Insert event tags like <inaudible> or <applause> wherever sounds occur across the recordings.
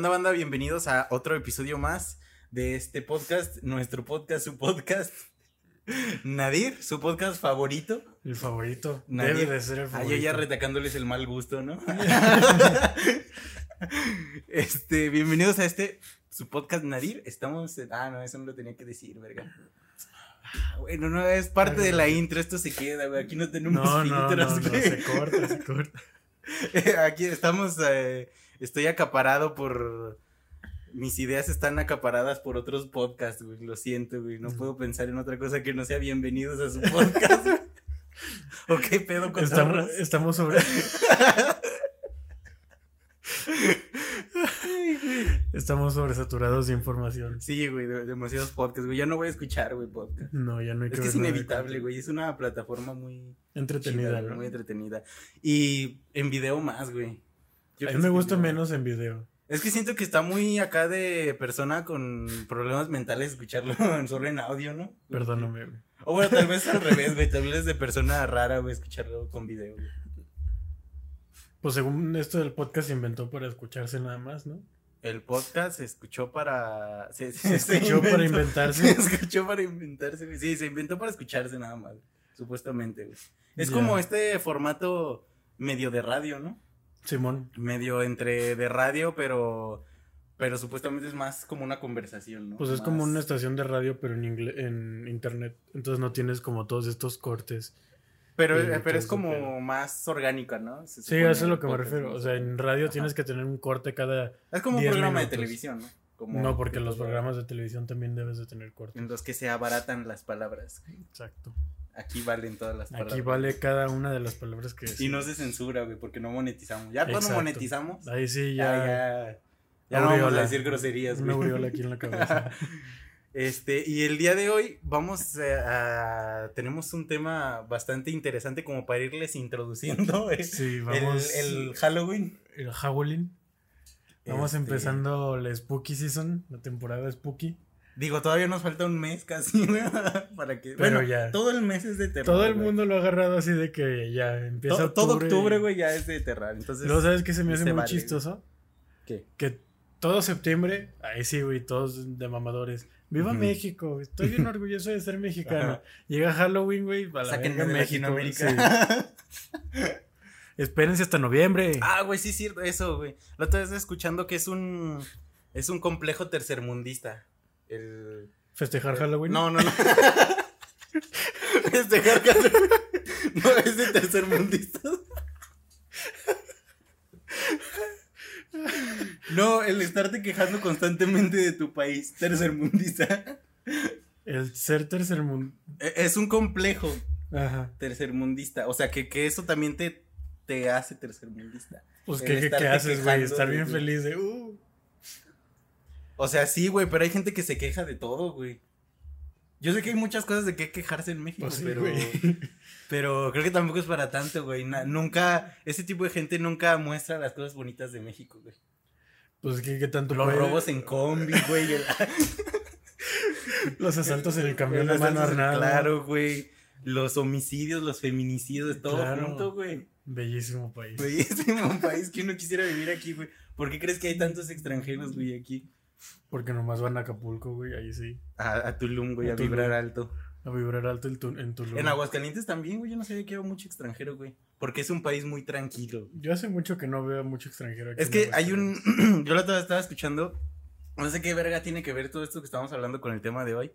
onda, banda? Bienvenidos a otro episodio más de este podcast, nuestro podcast, su podcast. Nadir, su podcast favorito. El favorito. Nadir. Debe de ser el Ah, favorito. yo ya retacándoles el mal gusto, ¿no? <laughs> este, bienvenidos a este, su podcast Nadir. Estamos, ah, no, eso no lo tenía que decir, verga. Ah, Bueno, no, es parte de la intro, esto se queda, güey. Aquí no tenemos No, no, no, filtros, no, güey. se corta, se corta. <laughs> Aquí estamos, eh, estoy acaparado por... Mis ideas están acaparadas por otros podcasts, güey. Lo siento, güey. No puedo pensar en otra cosa que no sea bienvenidos a su podcast. güey. <laughs> ¿O qué pedo con Estamos, estamos sobre. <laughs> Estamos sobresaturados de información. Sí, güey, de- demasiados podcasts, güey. Ya no voy a escuchar, güey, podcast. No, ya no hay Es que que es nada de inevitable, güey. Es una plataforma muy Entretenida, chida, muy entretenida. Y en video más, güey. Yo A mí me gusta menos en video. Es que siento que está muy acá de persona con problemas mentales escucharlo <laughs> solo en audio, ¿no? Perdóname, güey. O bueno, tal vez al revés, güey. Tal vez es de persona rara, güey, escucharlo con video, güey. Pues según esto del podcast se inventó para escucharse nada más, ¿no? El podcast se escuchó para. Se, Se <laughs> escuchó para inventarse. Se escuchó para inventarse, güey. Sí, se inventó para escucharse nada más, supuestamente, güey. Es como este formato medio de radio, ¿no? Simón. Medio entre de radio, pero. Pero supuestamente es más como una conversación, ¿no? Pues es como una estación de radio, pero en, ingle- en internet. Entonces no tienes como todos estos cortes. Pero, eh, pero es como más orgánica, ¿no? Se Sí, eso es lo que me refiero. ¿no? O sea, en radio Ajá. tienes que tener un corte cada. Es como un 10 programa de televisión, ¿no? Como No, porque los programas de televisión también debes de tener corte. En los que se abaratan las palabras. Exacto. Aquí valen todas las palabras. Aquí vale cada una de las palabras que Y no se censura, güey, porque no monetizamos. Ya cuando monetizamos, Ahí sí ya, ya. ya, no vamos a decir groserías, Una güey. aureola aquí en la cabeza. <laughs> Este, y el día de hoy vamos eh, a, tenemos un tema bastante interesante como para irles introduciendo <laughs> eh, Sí, el, vamos. el Halloween. el Howling. Vamos Este, empezando la Spooky Season, la temporada Spooky. Digo, todavía nos falta un mes casi, <laughs> güey, para que, Pero bueno, ya. todo el mes es de terror. Todo el güey. mundo lo ha agarrado así de que ya empieza To- todo octubre. octubre, güey, ya es de terror. Entonces, Luego, ¿sabes qué se me hace muy vale, chistoso? ¿qué? Que todo septiembre, ahí sí, güey, todos de mamadores. ¡Viva. México! Estoy bien <laughs> orgulloso de ser mexicano. Ajá. Llega Halloween, güey, a la verga de México. Latinoamérica. sí. Espérense hasta noviembre. Ah, güey, sí es cierto, eso, güey. La otra vez escuchando que es un es un complejo tercermundista. El Festejar Halloween. No, no, no. <laughs> este Halloween. No, es de tercermundista. No, el estarte quejando constantemente de tu país, tercermundista. El ser tercer mundo. E- Es un complejo Ajá. tercermundista. O sea, que, que eso también te, te hace tercermundista. Pues, ¿qué, qué, haces, güey? Estar bien feliz de. Uh. O sea, sí, güey, pero hay gente que se queja de todo, güey. Yo sé que hay muchas cosas de qué quejarse en México, Pues sí, pero, pero creo que tampoco es para tanto, güey. Nunca, ese tipo de gente nunca muestra las cosas bonitas de México, güey. Pues, ¿qué, qué tanto Los puede- robos en combi, güey. el- <laughs> Los asaltos en el camión de mano armada. Claro, güey. Los homicidios, los feminicidios, todo Claro. junto, güey. Bellísimo país. Bellísimo <laughs> país que uno quisiera vivir aquí, güey. ¿Por qué crees que hay tantos extranjeros, güey, aquí? Porque nomás van a Acapulco, güey. Ahí sí. A, a Tulum, güey, A a, vibrar alto. A vibrar alto en Tulum. En Aguascalientes también, güey. Yo no sabía que había mucho extranjero, güey. Porque es un país muy tranquilo. Yo hace mucho que no veo mucho extranjero aquí. Es que hay un. <clears throat> yo la otra vez estaba escuchando. No sé qué verga tiene que ver todo esto que estamos hablando con el tema de hoy.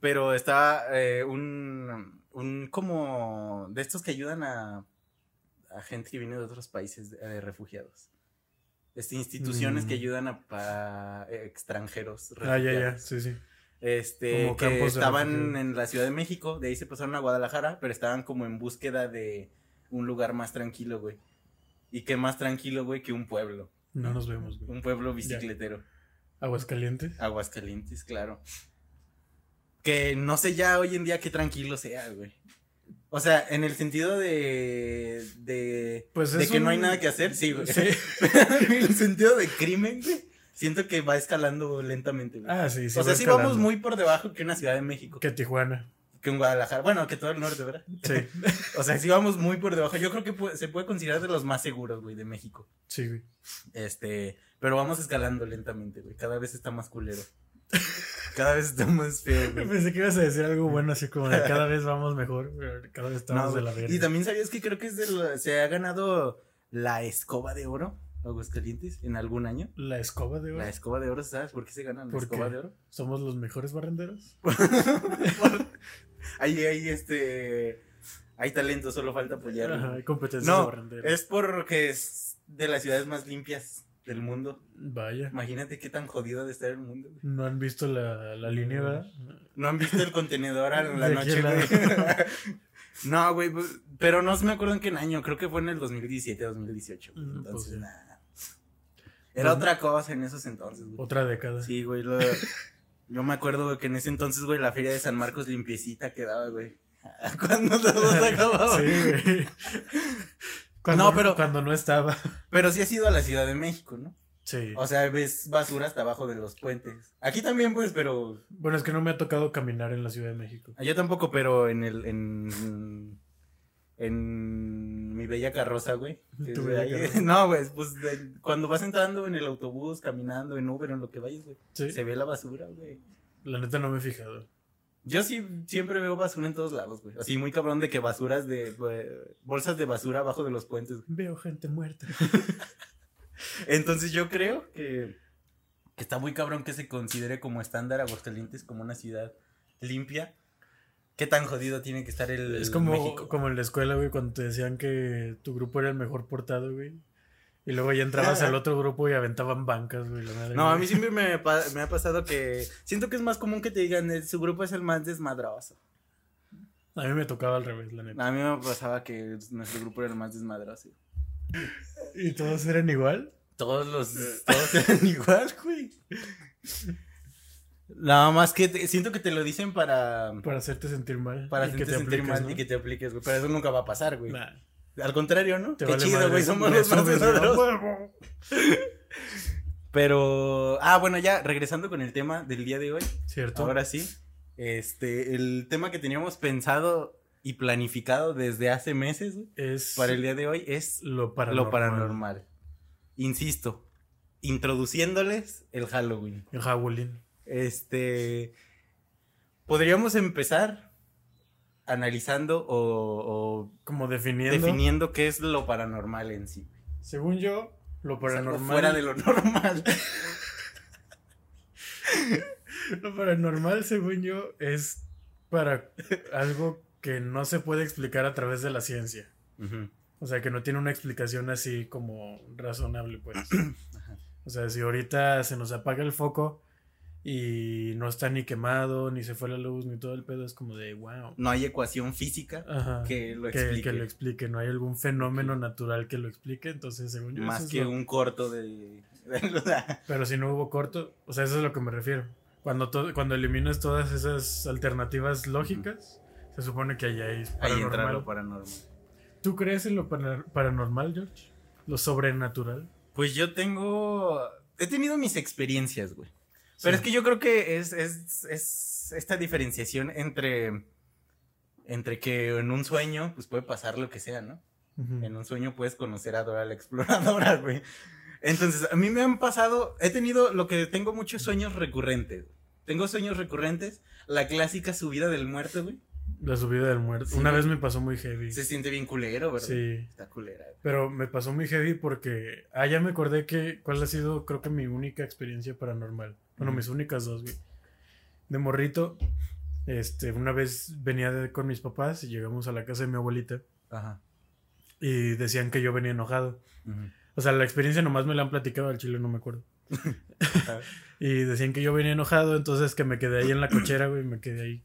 Pero estaba eh, un. Un como. De estos que ayudan a. A gente que viene de otros países de, de refugiados. Este, instituciones Mm. que ayudan a, eh, extranjeros. Ah, ya, ya. Sí, sí. Este, Como que estaban en la Ciudad de México, de ahí se pasaron a Guadalajara, pero estaban como en búsqueda de un lugar más tranquilo, güey. Y qué más tranquilo, güey, que un pueblo. No nos vemos, güey. Un pueblo bicicletero. Aguascalientes. Aguascalientes, claro. Que no sé ya hoy en día qué tranquilo sea, güey. O sea, en el sentido de. de. Pues de que no hay nada que hacer, sí, güey. Sí. <laughs> en el sentido de crimen, güey. Siento que va escalando lentamente, güey. Ah, sí, sí. o sea, sí vamos muy por debajo que una Ciudad de México. Que Tijuana. que en Guadalajara. Bueno, que todo el norte, ¿verdad? Sí, <laughs> O sea, sí vamos muy por debajo. Yo creo que se puede considerar de los más seguros, güey, de México. sí, güey. Este, pero vamos escalando lentamente, güey. Cada vez está más culero. Cada vez feo, güey. <laughs> Pensé que ibas a decir algo bueno, así como de cada <laughs> vez vamos mejor, pero cada vez estamos No, de la verga. y también sabías que creo que es de lo- se ha ganado la escoba de oro, Aguascalientes, en algún año. La escoba de oro. La escoba de oro, ¿sabes por qué se gana la ¿Por escoba qué? de oro? ¿Somos los mejores barrenderos? <laughs> ahí, ahí, este. Hay talento, solo falta apoyarlo. Ajá, hay competencias de No, barrenderos. es porque es de las ciudades más limpias del mundo. Vaya. Imagínate qué tan jodido de estar el mundo. güey. No han visto la, la línea, ¿verdad? No han visto el contenedor a la <laughs> ¿De noche, güey. <laughs> no, güey, pues, pero no me acuerdo en qué año. Creo que fue en el 2017, 2018. güey. Mm, pues Entonces, sí. nada. Era Pues, otra cosa en esos entonces, güey. Otra década. Sí, güey. lo- Yo me acuerdo güey, que en ese entonces, güey, la feria de San Marcos limpiecita quedaba, güey. <laughs> Cuando todo se acababa. Sí, güey. Cuando, No, pero- Cuando no estaba. <laughs> Pero sí has ido a la Ciudad de México, ¿no? Sí. O sea, ves basura hasta abajo de los puentes. Aquí también, pues, pero. Bueno, es que no me ha tocado caminar en la Ciudad de México. Yo tampoco, pero en el. En, en mi bella carroza, güey. <laughs> Tu bella carroza. <laughs> No, güey, pues de- cuando vas entrando en el autobús, caminando, en Uber, en lo que vayas, güey. Sí. Se ve la basura, güey. La neta no me he fijado. Yo sí siempre veo basura en todos lados, güey. Así muy cabrón de que basuras de. bolsas de basura abajo de los puentes. güey. Veo gente muerta. <laughs> Entonces yo creo que está muy cabrón que se considere como estándar Aguascalientes como una ciudad limpia. ¿Qué tan jodido tiene que estar el Es como, México? como en la escuela, güey, cuando te decían que tu grupo era el mejor portado, güey. Y luego ya entrabas al otro grupo y aventaban bancas, güey. la madre, No, a mí siempre me, ha pasado que siento que es más común que te digan "Eh, su grupo es el más desmadroso. A mí me tocaba al revés, la neta. A mí me pasaba que nuestro grupo era el más desmadroso. ¿Y todos eran igual? Todos los todos eran <laughs> igual, güey. Nada más que te- siento que te lo dicen para Para hacerte sentir mal. para hacerte sentir apliques, mal ¿no? y que te apliques, güey. Pero eso nunca va a pasar, güey. Nah, Al contrario, ¿no? te Qué vale chido, madre, güey. Somos los más desmadrosos. Pero, ah, bueno, ya regresando con el tema del día de hoy. ¿Cierto? Ahora sí. Este, el tema que teníamos pensado y planificado desde hace meses, güey, es para el día de hoy es lo paranormal. lo paranormal. Insisto, introduciéndoles el Halloween. El Halloween. Este, podríamos empezar analizando o, o Como definiendo. definiendo qué es lo paranormal en sí. Según yo, lo paranormal. fuera de lo normal. <laughs> Lo paranormal, según yo, es para algo que no se puede explicar a través de la ciencia. O sea, que no tiene una explicación así como razonable, pues. <clears throat> O sea, si ahorita se nos apaga el foco y no está ni quemado, ni se fue la luz, ni todo el pedo, es como de wow. No hay ecuación física Ajá. que lo Que, explique. que lo explique, no hay algún fenómeno natural que lo explique, entonces según yo... eso más es que lo- un corto de... <laughs> Pero si no hubo corto, o sea, eso es a lo que me refiero. Cuando, to- cuando eliminas todas esas alternativas lógicas, se supone que ahí hay Ahí entra paranormal. lo paranormal. ¿Tú crees en lo para- paranormal, George? Lo sobrenatural. Pues yo tengo... He tenido mis experiencias, güey. Pero es que yo creo que es, es, es esta diferenciación entre... Entre que en un sueño, pues puede pasar lo que sea, ¿no? En un sueño puedes conocer a Dora la exploradora, <laughs> güey. Entonces, a mí me han pasado, he tenido lo que tengo muchos sueños recurrentes. Tengo sueños recurrentes, la clásica subida del muerto, güey. La subida del muerto. Sí. Una vez me pasó muy heavy. Se siente bien culero, ¿verdad? Sí. Está culera. Pero me pasó muy heavy porque. Ah, ya me acordé que. ¿Cuál ha sido, creo que mi única experiencia paranormal? Bueno, mis únicas dos, güey. De morrito. Este, una vez venía de- con mis papás y llegamos a la casa de mi abuelita. Ajá. Y decían que yo venía enojado. O sea, la experiencia nomás me la han platicado al chile, no me acuerdo. <laughs> <laughs> y decían que yo venía enojado, entonces que me quedé ahí en la cochera, güey, me quedé ahí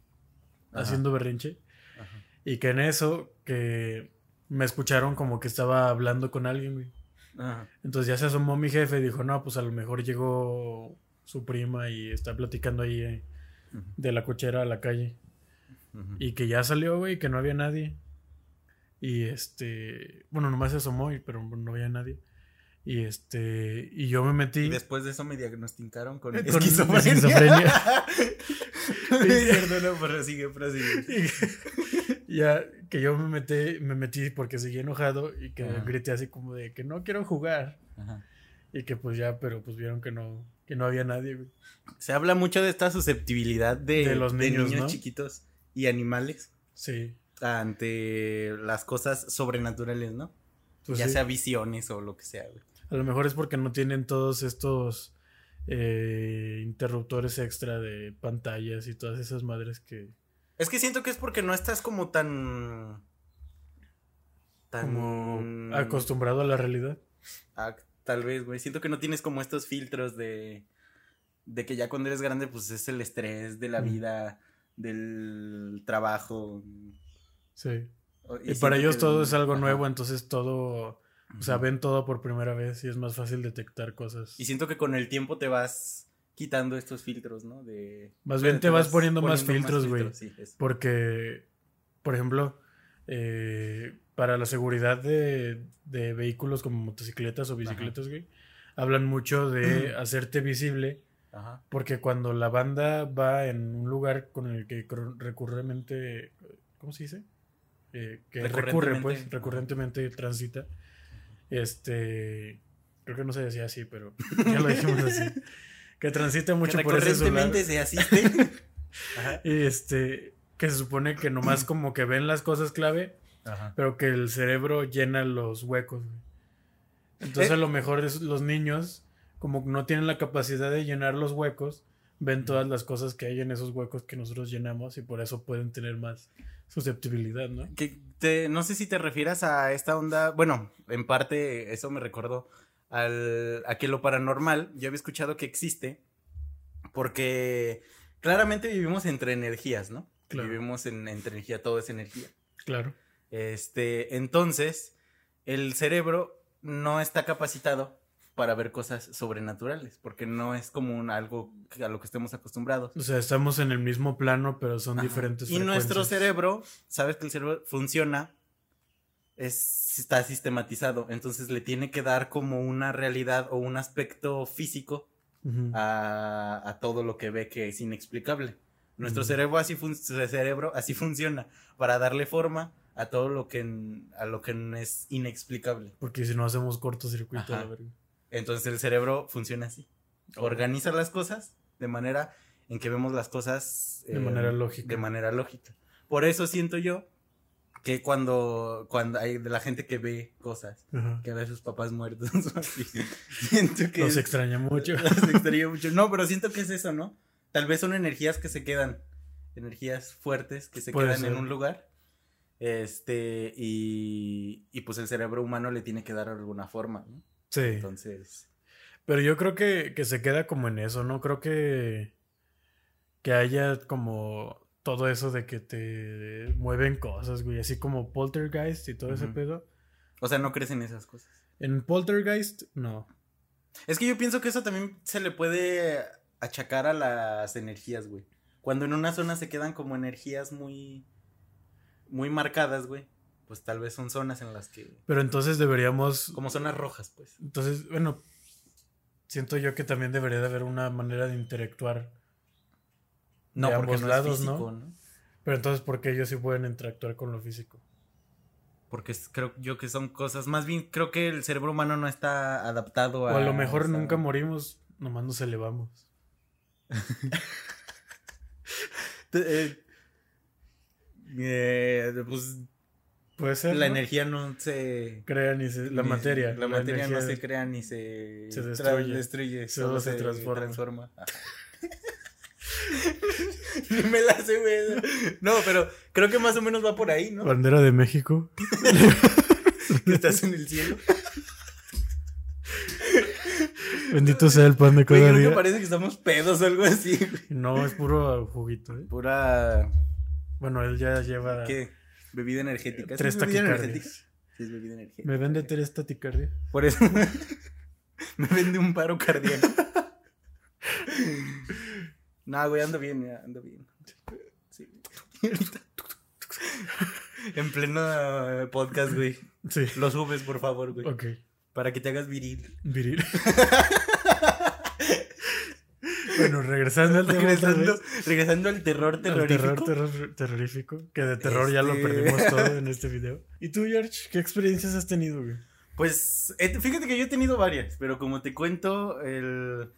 Ajá. haciendo berrinche. Ajá. Y que en eso, que me escucharon como que estaba hablando con alguien, güey. Ajá. Entonces ya se asomó mi jefe y dijo, no, pues a lo mejor llegó su prima y está platicando ahí eh, de la cochera a la calle. Ujú. Y que ya salió, güey, que no había nadie. Y este, bueno, nomás se asomó, pero no había nadie. Y este, y yo me metí. Y después de eso me diagnosticaron con, <laughs> Con esquizofrenia. esquizofrenia. <laughs> Perdón, pero sigue, prosigue. <laughs> ya que yo me metí, me metí porque seguí enojado y que Ajá. grité así como de que no quiero jugar. Ajá. Y que pues ya, pero pues vieron que no, que no había nadie, güey. Se habla mucho de esta susceptibilidad de, De los niños, ¿no? chiquitos y animales Sí. ante las cosas sobrenaturales, ¿no? pues ya sí. sea visiones o lo que sea, güey. A lo mejor es porque no tienen todos estos eh, interruptores extra de pantallas y todas esas madres que Es que siento que es porque no estás como tan. tan. como acostumbrado a la realidad. Tal vez, güey. Siento que no tienes como estos filtros de. de que ya cuando eres grande, pues es el estrés de la vida, del trabajo. Sí. Y, para ellos que- todo es algo ajá. nuevo, entonces todo, o sea, ven todo por primera vez y es más fácil detectar cosas. Y siento que con el tiempo te vas quitando estos filtros, ¿no? De. Más bien te vas poniendo más filtros, güey. sí. Porque, por ejemplo, eh, para la seguridad de, de vehículos como motocicletas o bicicletas, güey, hablan mucho de <clears throat> hacerte visible Ajá. porque cuando la banda va en un lugar con el que recurrentemente, ¿cómo se dice? Eh, que recurre, pues, recurrentemente transita, este, creo que no se decía así, pero <laughs> ya lo dijimos así, <laughs> que transita mucho que por ese recurrentemente se asiste. <laughs> Ajá. Y este, que se supone que nomás <clears throat> como que ven las cosas clave, Ajá. pero que el cerebro llena los huecos. güey. Entonces Eh. a lo mejor es- los niños, como no tienen la capacidad de llenar los huecos, ven todas las cosas que hay en esos huecos que nosotros llenamos y por eso pueden tener más susceptibilidad, ¿no? Que te, no sé si te refieras a esta onda, bueno, en parte eso me recordó al, a que lo paranormal, yo había escuchado que existe, porque claramente vivimos entre energías, ¿no? Claro. Vivimos en, entre energía, todo es energía. Claro. Este, entonces, el cerebro no está capacitado para ver cosas sobrenaturales, porque no es como un, algo a lo que estemos acostumbrados. O sea, estamos en el mismo plano, pero son Ajá. diferentes Y nuestro cerebro, sabes que el cerebro funciona, es, está sistematizado, entonces le tiene que dar como una realidad o un aspecto físico a, a todo lo que ve que es inexplicable. Nuestro cerebro así cerebro así funciona para darle forma a todo lo que a lo que es inexplicable. Porque si no hacemos cortocircuito, la verga. Entonces el cerebro funciona así. Organiza las cosas de manera en que vemos las cosas De manera lógica. De manera lógica. Por eso siento yo que cuando, cuando hay de la gente que ve cosas, Ajá. que ve a sus papás muertos, <laughs> así, <laughs> siento que Los es- extraña mucho. <laughs> los extraño mucho. No, pero siento que es eso, ¿no? Tal vez son energías que se quedan, energías fuertes que se Puede quedan en ser. un lugar. Este, y, y pues el cerebro humano le tiene que dar alguna forma, ¿no? Sí. Entonces, Pero yo creo que, que se queda como en eso, no creo que, que haya como todo eso de que te mueven cosas, güey, así como Poltergeist y todo ese pedo. o sea, no crees en esas cosas. En Poltergeist, no. Es que yo pienso que eso también se le puede achacar a las energías, güey. Cuando en una zona se quedan como energías muy, muy marcadas, güey. Pues tal vez son zonas en las que, Pero entonces deberíamos, como zonas rojas, pues. entonces, bueno, siento yo que también debería de haber una manera de interactuar. No, De porque ambos no lados, es físico, ¿no? ¿no? Pero entonces, ¿por qué ellos sí pueden interactuar con lo físico? Porque creo yo que son cosas, más bien creo que el cerebro humano no está adaptado O a... a lo mejor esa- nunca morimos, nomás nos elevamos. <laughs> Eh, eh, pues Puede ser. la ¿no? energía no se... Crean y se- la ni- materia. La, materia no se crea ni se... se destruye. destruye, Solo se transforma. transforma. Ni <laughs> me la sé, güey. No, pero creo que más o menos va por ahí, ¿no? Bandera de México. <laughs> Estás en el cielo. Bendito sea el pan de cada creo que día. parece que estamos pedos o algo así. güey. No, es puro juguito. ¿eh? Pura... Bueno, él ya lleva. ¿Qué? Bebida energética. Tres ¿Sí es bebida taquicardias. Sí, es bebida energética. Me vende tres taticardia. Por eso <laughs> me vende un paro cardíaco. no, güey, ando bien, ya, ando bien. Sí. en pleno eh, podcast, güey. Sí. Lo subes, por favor, güey. Ok. Para que te hagas viril. Viril. <laughs> bueno, regresando al Regresando, regresando al terror al terrorífico. terror, terror terrorífico, que de terror ya lo Este- perdimos <laughs> todo en este video. ¿Y tú, George, qué experiencias has tenido, güey? Pues eh, fíjate que yo he tenido varias, pero como te cuento, el,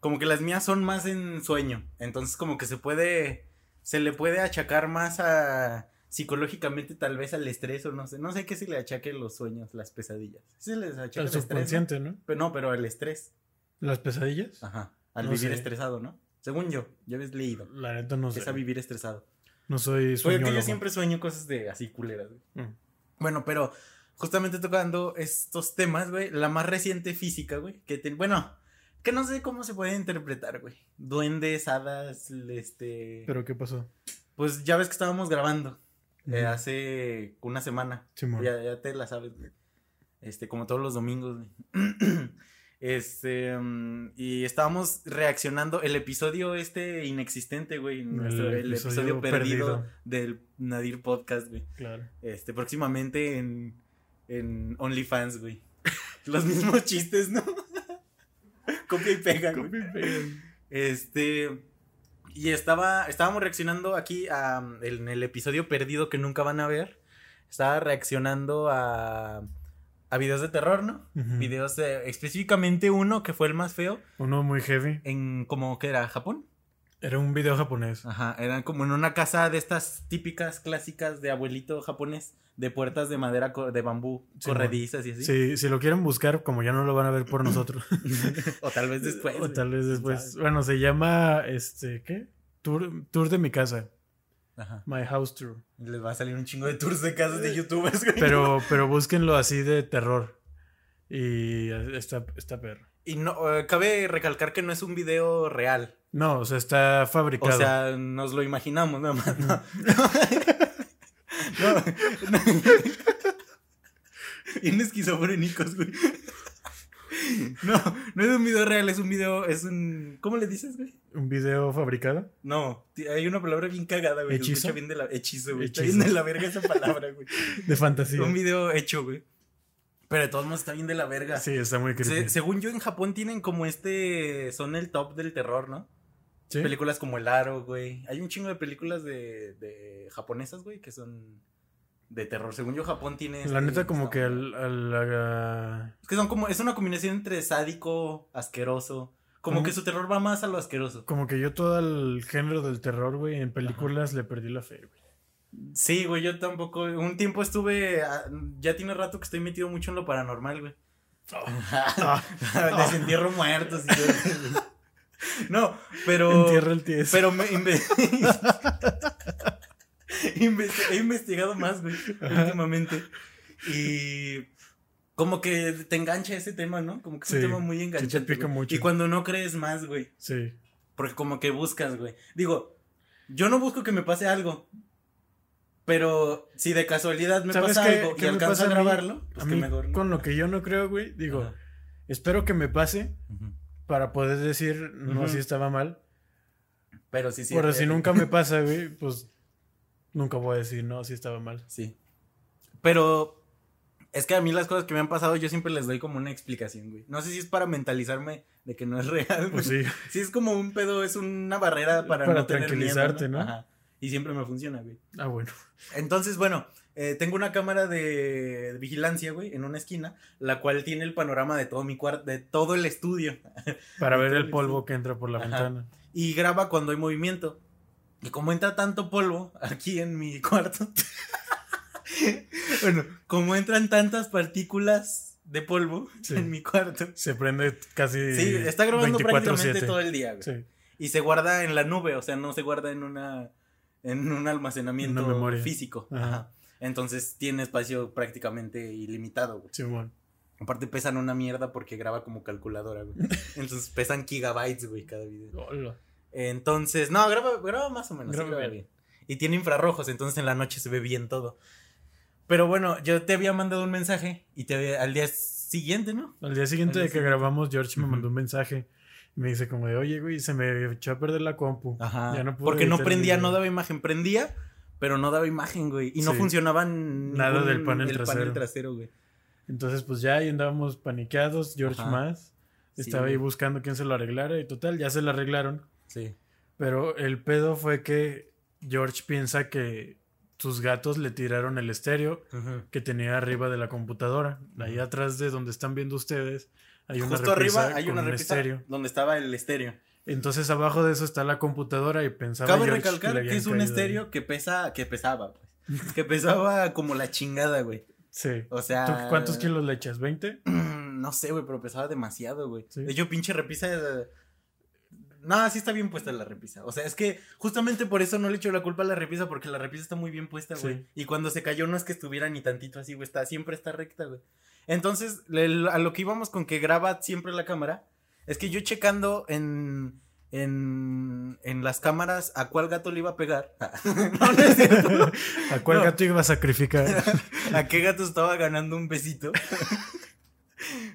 como que las mías son más en sueño. Entonces como que se puede, se le puede achacar más a psicológicamente tal vez al estrés o no sé. No sé qué se le achaque los sueños, las pesadillas. Se les achaca Al el subconsciente, ¿no? Pero no, pero al estrés. ¿Las pesadillas? Ajá. Al No vivir sé. estresado, ¿no? Según yo, ya habéis leído. La neta no sé. es a vivir estresado. No soy Oye, sueñólogo. que yo siempre sueño cosas de así culeras, güey. Mm. Bueno, pero justamente tocando estos temas, güey, la más reciente física, güey, que te- bueno, que no sé cómo se puede interpretar, güey. Duendes, hadas, este, ¿Pero qué pasó? pues ya ves que estábamos grabando eh, hace una semana. Simón. Ya, ya te la sabes, güey. Este, como todos los domingos, güey. <clears throat> Este, mm, y estábamos reaccionando el episodio este inexistente, güey, nuestro- el, episodio, episodio perdido, perdido. del Nadir Podcast, güey. Claro. Este, próximamente en, en OnlyFans, güey. <laughs> Los mismos chistes, ¿no? <laughs> Copia y pega, güey. Este. Y estaba. Estábamos reaccionando aquí a, en el episodio perdido que nunca van a ver. Estaba reaccionando a. A videos de terror, ¿no? Videos de- específicamente uno que fue el más feo. Uno muy heavy. En como que era Japón. Era un video japonés. Ajá, eran como en una casa de estas típicas clásicas de abuelito japonés, de puertas de madera de bambú, Sí, corredizas y así. Sí, si lo quieren buscar, como ya no lo van a ver por nosotros. <laughs> o tal vez después. <laughs> o tal vez ¿Quién después. Bueno, se llama, este, ¿qué? Tour, tour de mi casa. Ajá. My house tour. Les va a salir un chingo de tours de casas de youtubers, güey. Pero, pero búsquenlo así de terror. Y está, está perro. Y no, eh, cabe recalcar que no es un video real. No, o sea, está fabricado. O sea, nos lo imaginamos nada más. No. <laughs> no, <laughs> no. Bien esquizofrénicos, güey. <laughs> No, no es un video real, es un video, es un... ¿Cómo le dices, güey? un video fabricado. No, hay una palabra bien cagada, güey. ¿Hechizo? escucha bien de la... Hechizo, güey. Está bien de la verga esa palabra, güey. <laughs> De fantasía. Un video hecho, güey. Pero de todos modos está bien de la verga. Sí, está muy creepy. Se- según yo, en Japón tienen como este. Son el top del terror, ¿no? ¿Sí? Películas como El Aro, güey. Hay un chingo de películas de, de japonesas, güey, que son de terror. Según yo, Japón tiene. La este- neta, como que al, al- a- Es que son como. Es una combinación entre sádico, asqueroso. Como ¿Cómo? que su terror va más a lo asqueroso. Como que yo todo el género del terror, güey, en películas le perdí la fe, güey. Sí, güey, yo tampoco. Un tiempo estuve. ah, Ya tiene rato que estoy metido mucho en lo paranormal, güey. Ah, Desentierro muertos y todo. No, pero. Entierra el tieso. Pero me <laughs> <laughs> Investi- he investigado más, güey, últimamente. Y como que te engancha ese tema, ¿no? Como que es un tema muy sí te enganchante. pica mucho. Y cuando no crees más, güey. Sí. Porque como que buscas, güey. Digo, yo no busco que me pase algo. Pero si de casualidad me ¿Sabes pasa qué- algo qué y alcanzo a mí? grabarlo, pues a que mí, mejor. ¿no? con lo que yo no creo, güey, digo, Ajá. espero que me pase para poder decir, no, Ujú. si estaba mal. Pero sí, sí. Pero si nunca me pasa, güey, pues nunca voy a decir, no, si estaba mal. Sí. Pero es que a mí las cosas que me han pasado yo siempre les doy como una explicación, güey. No sé si es para mentalizarme de que no es real, güey. Pues sí. Sí, es como un pedo, es una barrera para, Para no tener tranquilizarte, miedo, ¿no? Ajá. Y siempre me funciona, güey. Ah, bueno. Entonces, bueno, eh, tengo una cámara de vigilancia, güey, en una esquina, la cual tiene el panorama de todo mi cuarto, de todo el estudio. Para <laughs> ver el polvo que entra por la Ajá. ventana. Y graba cuando hay movimiento. Y como entra tanto polvo aquí en mi cuarto. <laughs> bueno, como entran tantas partículas de polvo Sí. en mi cuarto. Se prende casi. Sí, está grabando 24/7. prácticamente todo el día, güey. Sí. Y se guarda en la nube, o sea, no se guarda en una en un almacenamiento Una físico. Ajá. Ajá. Entonces tiene espacio prácticamente ilimitado, güey. Simón. Aparte pesan una mierda porque graba como calculadora, güey. <laughs> Entonces pesan gigabytes, güey, cada video. Hola. Entonces, no, graba, graba más o menos. sí Graba graba bien. bien. Y tiene infrarrojos, entonces en la noche se ve bien todo. Pero bueno, yo te había mandado un mensaje y te había- al día siguiente, ¿no? Al día siguiente Al de que siguiente. grabamos, George me mandó un mensaje. Y me dice como de, oye, güey, se me echó a perder la compu. Ajá. Ya no pude porque no prendía, video". no daba imagen. Prendía, pero no daba imagen, güey. Y no Sí. funcionaba Nada del panel el trasero. trasero, güey. Entonces, pues ya ahí andábamos paniqueados, George Ajá. más. Sí, Estaba ahí buscando quién se lo arreglara y total, ya se lo arreglaron. Sí. Pero el pedo fue que George piensa que sus gatos le tiraron el estéreo que tenía arriba de la computadora. Ahí atrás de donde están viendo ustedes hay una Justo repisa arriba hay con una un repisa estéreo. donde estaba el estéreo. Entonces abajo de eso está la computadora y pensaba Cabe George recalcar que, es un estéreo que pesa, que pesaba, pues. <laughs> que pesaba como la chingada, güey. Sí. O sea. ¿Tú cuántos kilos le echas? ¿20? <clears throat> No sé, güey, pero pesaba demasiado, güey. Sí. De hecho, pinche repisa. eh, No, sí está bien puesta la repisa. O sea, es que justamente por eso no le echo la culpa a la repisa, porque la repisa está muy bien puesta, güey. Sí. Y cuando se cayó no es que estuviera ni tantito así, güey. Está, siempre está recta, güey. Entonces, a lo que íbamos con que graba siempre la cámara, es que yo checando en. En, en las cámaras a cuál gato le iba a pegar. <laughs> no, no es cierto. <laughs> ¿A cuál No. gato iba a sacrificar? <laughs> ¿A qué gato estaba ganando un besito?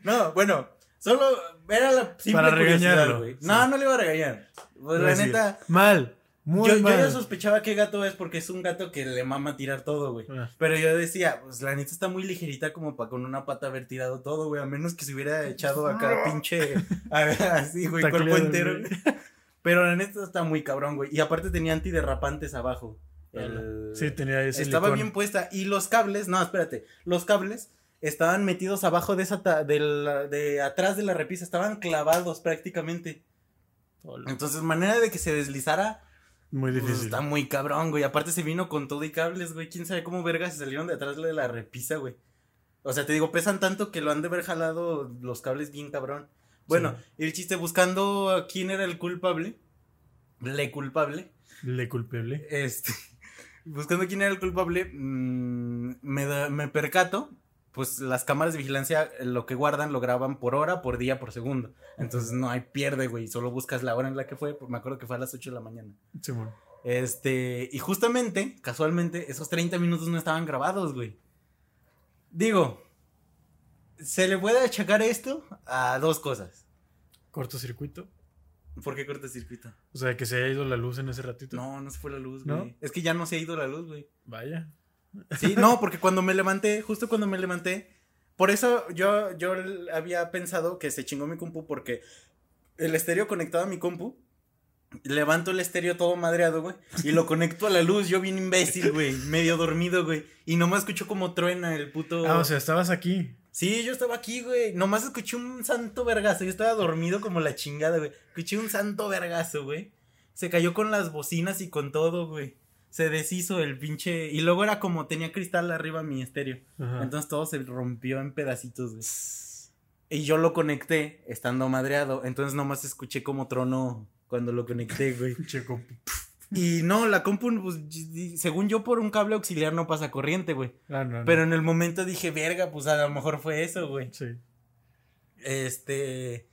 no, bueno, solo era la simple Para regañarlo, güey. sí. No, no le iba a regañar. Pues, la decir, neta, Mal. Muy yo, yo ya sospechaba qué gato es porque es un gato que le mama tirar todo, güey. Ah, Pero yo decía, pues la neta está muy ligerita como para con una pata haber tirado todo, güey. A menos que se hubiera echado acá <laughs> pinche. a ver, así, güey, cuerpo entero. güey. <laughs> Pero la neta está muy cabrón, güey. Y aparte tenía antiderrapantes abajo. El- Sí, tenía ese estaba bien puesta. Y los cables, no, espérate. Los cables estaban metidos abajo de esa de, la- de atrás de la repisa, estaban clavados prácticamente. Entonces, manera de que se deslizara, Muy pues, difícil. está muy cabrón, güey. Aparte se vino con todo y cables, güey. Quién sabe cómo vergas se salieron de atrás de la repisa, güey. O sea, te digo, pesan tanto que lo han de haber jalado los cables bien cabrón. Bueno, y el chiste buscando a quién era el culpable. Le culpable. Le culpable. Este, <laughs> buscando quién era el culpable, mm, me, da- me percato, pues las cámaras de vigilancia eh, lo que guardan lo graban por hora, por día, por segundo. Entonces no hay pierde, güey, solo buscas la hora en la que fue, pues me acuerdo que fue a las 8 de la mañana. Simón. Este, y justamente, casualmente, esos 30 minutos no estaban grabados, güey. Digo, se le puede achacar esto a dos cosas. Cortocircuito. ¿Por qué cortocircuito? O sea, que se haya ido la luz en ese ratito. No, no se fue la luz, ¿No? güey. Es que ya no se ha ido la luz, güey. Vaya. Sí, no, porque cuando me levanté, justo cuando me levanté, por eso yo, yo había pensado que se chingó mi compu porque el estéreo conectado a mi compu, levanto el estéreo todo madreado, güey, y lo conecto a la luz, yo bien imbécil, güey, medio dormido, güey, y nomás escucho como truena el puto... Ah, o sea, estabas aquí. Sí, yo estaba aquí, güey, nomás escuché un santo vergazo, yo estaba dormido como la chingada, güey, escuché un santo vergazo, güey, se cayó con las bocinas y con todo, güey. Se deshizo el pinche. Y luego era como tenía cristal arriba mi estéreo. Ajá. Entonces todo se rompió en pedacitos, güey. Y yo lo conecté estando madreado. Entonces nomás escuché como trono cuando lo conecté, güey. <laughs> Y no, la compu, pues, según yo, por un cable auxiliar no pasa corriente, güey. Ah, no, no. Pero en el momento dije, verga, pues a lo mejor fue eso, güey. Sí. Este.